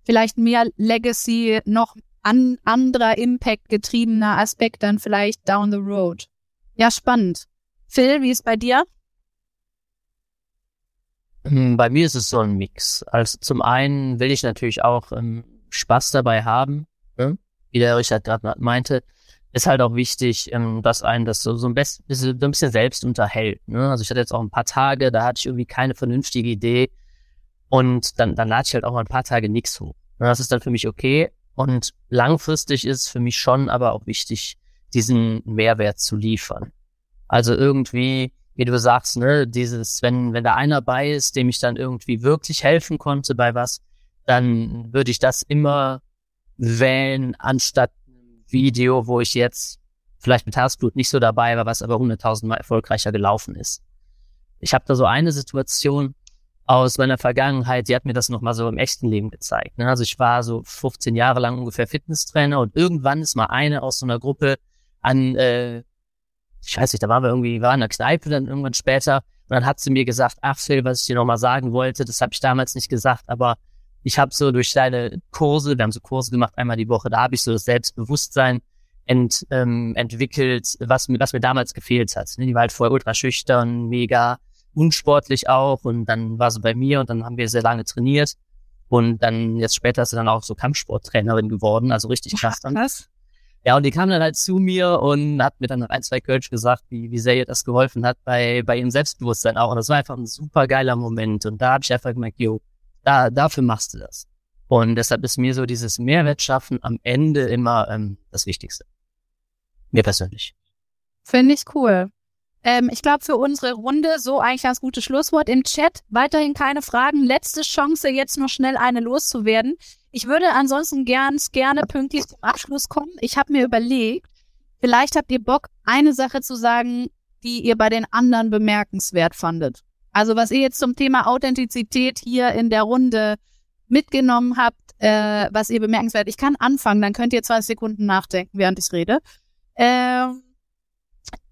vielleicht mehr Legacy, noch an anderer Impact getriebener Aspekt dann vielleicht down the road. Ja, spannend. Phil, wie ist bei dir? Hm, bei mir ist es so ein Mix. Also zum einen will ich natürlich auch ähm, Spaß dabei haben, ne? wie der Richard gerade meinte. Ist halt auch wichtig, ähm, dass einen das so, so, ein bisschen, so ein bisschen selbst unterhält. Ne? Also ich hatte jetzt auch ein paar Tage, da hatte ich irgendwie keine vernünftige Idee und dann, dann lade ich halt auch mal ein paar Tage nichts hoch. Ne? Das ist dann für mich okay. Und langfristig ist es für mich schon aber auch wichtig, diesen Mehrwert zu liefern. Also irgendwie wie du sagst, ne, dieses, wenn, wenn da einer bei ist, dem ich dann irgendwie wirklich helfen konnte bei was, dann würde ich das immer wählen, anstatt Video, wo ich jetzt vielleicht mit Herzblut nicht so dabei war, was aber hunderttausendmal erfolgreicher gelaufen ist. Ich habe da so eine Situation aus meiner Vergangenheit, die hat mir das nochmal so im echten Leben gezeigt. Ne? Also ich war so 15 Jahre lang ungefähr Fitnesstrainer und irgendwann ist mal eine aus so einer Gruppe an äh, ich weiß nicht, da waren wir irgendwie, waren in der Kneipe dann irgendwann später und dann hat sie mir gesagt, ach Phil, was ich dir nochmal sagen wollte, das habe ich damals nicht gesagt, aber ich habe so durch deine Kurse, wir haben so Kurse gemacht einmal die Woche, da habe ich so das Selbstbewusstsein ent, ähm, entwickelt, was mir, was mir damals gefehlt hat. Die war halt vorher ultra schüchtern, mega unsportlich auch und dann war sie bei mir und dann haben wir sehr lange trainiert und dann jetzt später ist sie dann auch so Kampfsporttrainerin geworden, also richtig krass dann. Was? Ja, und die kam dann halt zu mir und hat mir dann nach ein, zwei Kölsch gesagt, wie, wie sehr ihr das geholfen hat bei, bei ihrem Selbstbewusstsein auch. Und das war einfach ein super geiler Moment. Und da habe ich einfach gemerkt, jo, da, dafür machst du das. Und deshalb ist mir so dieses Mehrwert schaffen am Ende immer ähm, das Wichtigste. Mir persönlich. Finde ich cool. Ähm, ich glaube, für unsere Runde so eigentlich das gute Schlusswort im Chat. Weiterhin keine Fragen. Letzte Chance, jetzt noch schnell eine loszuwerden. Ich würde ansonsten gern, gerne pünktlich zum Abschluss kommen. Ich habe mir überlegt, vielleicht habt ihr Bock, eine Sache zu sagen, die ihr bei den anderen bemerkenswert fandet. Also was ihr jetzt zum Thema Authentizität hier in der Runde mitgenommen habt, äh, was ihr bemerkenswert. Ich kann anfangen, dann könnt ihr zwei Sekunden nachdenken, während ich rede. Äh,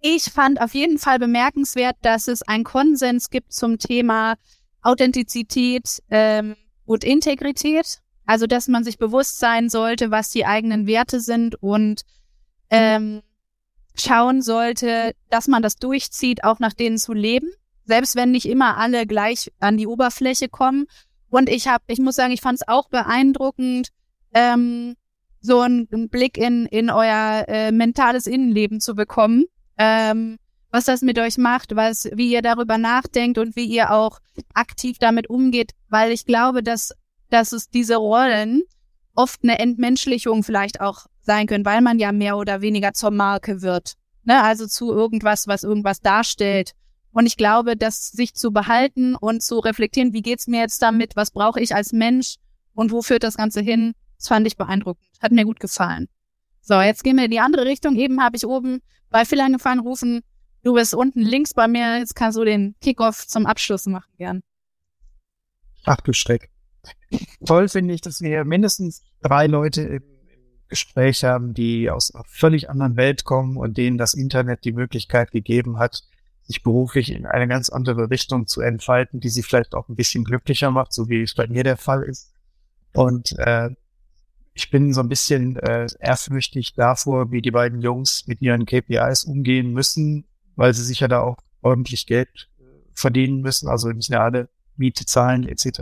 ich fand auf jeden Fall bemerkenswert, dass es einen Konsens gibt zum Thema Authentizität ähm, und Integrität. Also, dass man sich bewusst sein sollte, was die eigenen Werte sind und ähm, schauen sollte, dass man das durchzieht, auch nach denen zu leben, selbst wenn nicht immer alle gleich an die Oberfläche kommen. Und ich habe, ich muss sagen, ich fand es auch beeindruckend, ähm, so einen, einen Blick in in euer äh, mentales Innenleben zu bekommen, ähm, was das mit euch macht, was wie ihr darüber nachdenkt und wie ihr auch aktiv damit umgeht, weil ich glaube, dass dass es diese Rollen oft eine Entmenschlichung vielleicht auch sein können, weil man ja mehr oder weniger zur Marke wird. Ne? Also zu irgendwas, was irgendwas darstellt. Und ich glaube, das sich zu behalten und zu reflektieren, wie geht's mir jetzt damit, was brauche ich als Mensch und wo führt das Ganze hin, das fand ich beeindruckend. Hat mir gut gefallen. So, jetzt gehen wir in die andere Richtung. Eben habe ich oben bei Phil angefangen rufen, du bist unten links bei mir, jetzt kannst du den Kickoff zum Abschluss machen gern. Ach du Schreck. Toll finde ich, dass wir mindestens drei Leute im, Gespräch haben, die aus einer völlig anderen Welt kommen und denen das Internet die Möglichkeit gegeben hat, sich beruflich in eine ganz andere Richtung zu entfalten, die sie vielleicht auch ein bisschen glücklicher macht, so wie es bei mir der Fall ist. Und äh, ich bin so ein bisschen äh, ehrfürchtig davor, wie die beiden Jungs mit ihren KPIs umgehen müssen, weil sie sicher da auch ordentlich Geld äh, verdienen müssen, also müssen ja alle Miete zahlen etc.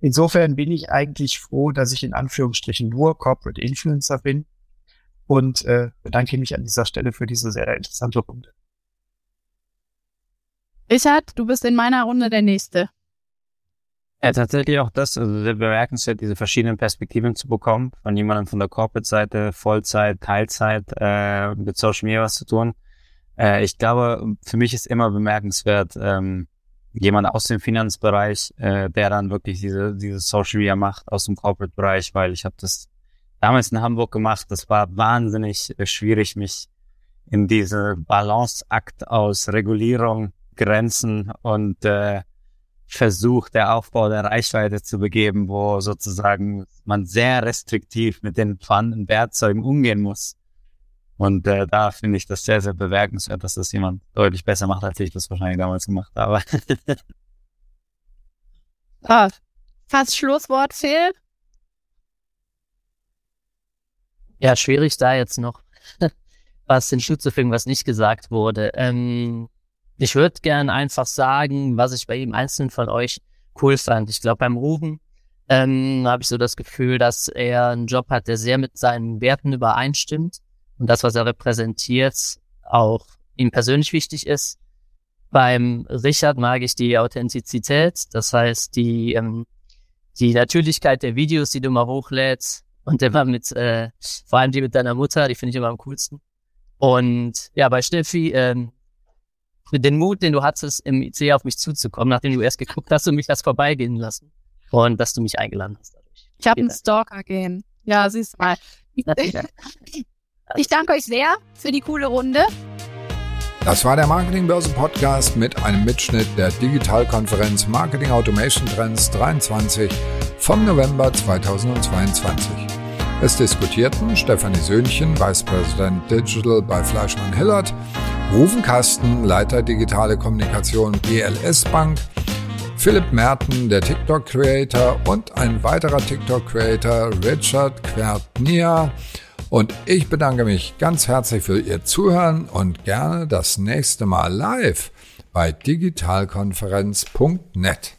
Insofern bin ich eigentlich froh, dass ich in Anführungsstrichen nur Corporate Influencer bin und äh, bedanke mich an dieser Stelle für diese sehr interessante Runde. Richard, du bist in meiner Runde der Nächste. Ja, tatsächlich auch das, also sehr bemerkenswert, diese verschiedenen Perspektiven zu bekommen, von jemandem von der Corporate-Seite, Vollzeit, Teilzeit, äh, mit Social Media was zu tun. Äh, ich glaube, für mich ist immer bemerkenswert, ähm, jemand aus dem Finanzbereich, äh, der dann wirklich diese, diese Social Media macht aus dem Corporate-Bereich, weil ich habe das damals in Hamburg gemacht. Das war wahnsinnig äh, schwierig, mich in diese Balanceakt aus Regulierung, Grenzen und äh, Versuch der Aufbau der Reichweite zu begeben, wo sozusagen man sehr restriktiv mit den vorhandenen Werkzeugen umgehen muss. Und äh, da finde ich das sehr, sehr bemerkenswert, dass das jemand deutlich besser macht, als ich das wahrscheinlich damals gemacht habe. ah, fast Schlusswort, Phil. Ja, schwierig da jetzt noch was hinzuzufügen, was nicht gesagt wurde. Ähm, ich würde gern einfach sagen, was ich bei jedem Einzelnen von euch cool fand. Ich glaube, beim Ruben ähm, habe ich so das Gefühl, dass er einen Job hat, der sehr mit seinen Werten übereinstimmt und das, was er repräsentiert, auch ihm persönlich wichtig ist. Beim Richard mag ich die Authentizität, das heißt die, ähm, die Natürlichkeit der Videos, die du mal hochlädst und immer mit, äh, vor allem die mit deiner Mutter, die finde ich immer am coolsten. Und ja, bei Steffi, ähm, den Mut, den du hattest, im IC auf mich zuzukommen, nachdem du erst geguckt hast und mich das vorbeigehen lassen. Und dass du mich eingeladen hast dadurch. Ich habe ein Stalker-Game. Ja, siehst du mal. Ich danke euch sehr für die coole Runde. Das war der Marketingbörse Podcast mit einem Mitschnitt der Digitalkonferenz Marketing Automation Trends 23 vom November 2022. Es diskutierten Stefanie Söhnchen, Vice President Digital bei Fleischmann Hillert, Rufen Kasten, Leiter Digitale Kommunikation GLS Bank, Philipp Merten, der TikTok-Creator und ein weiterer TikTok-Creator, Richard Quertnia. Und ich bedanke mich ganz herzlich für Ihr Zuhören und gerne das nächste Mal live bei digitalkonferenz.net.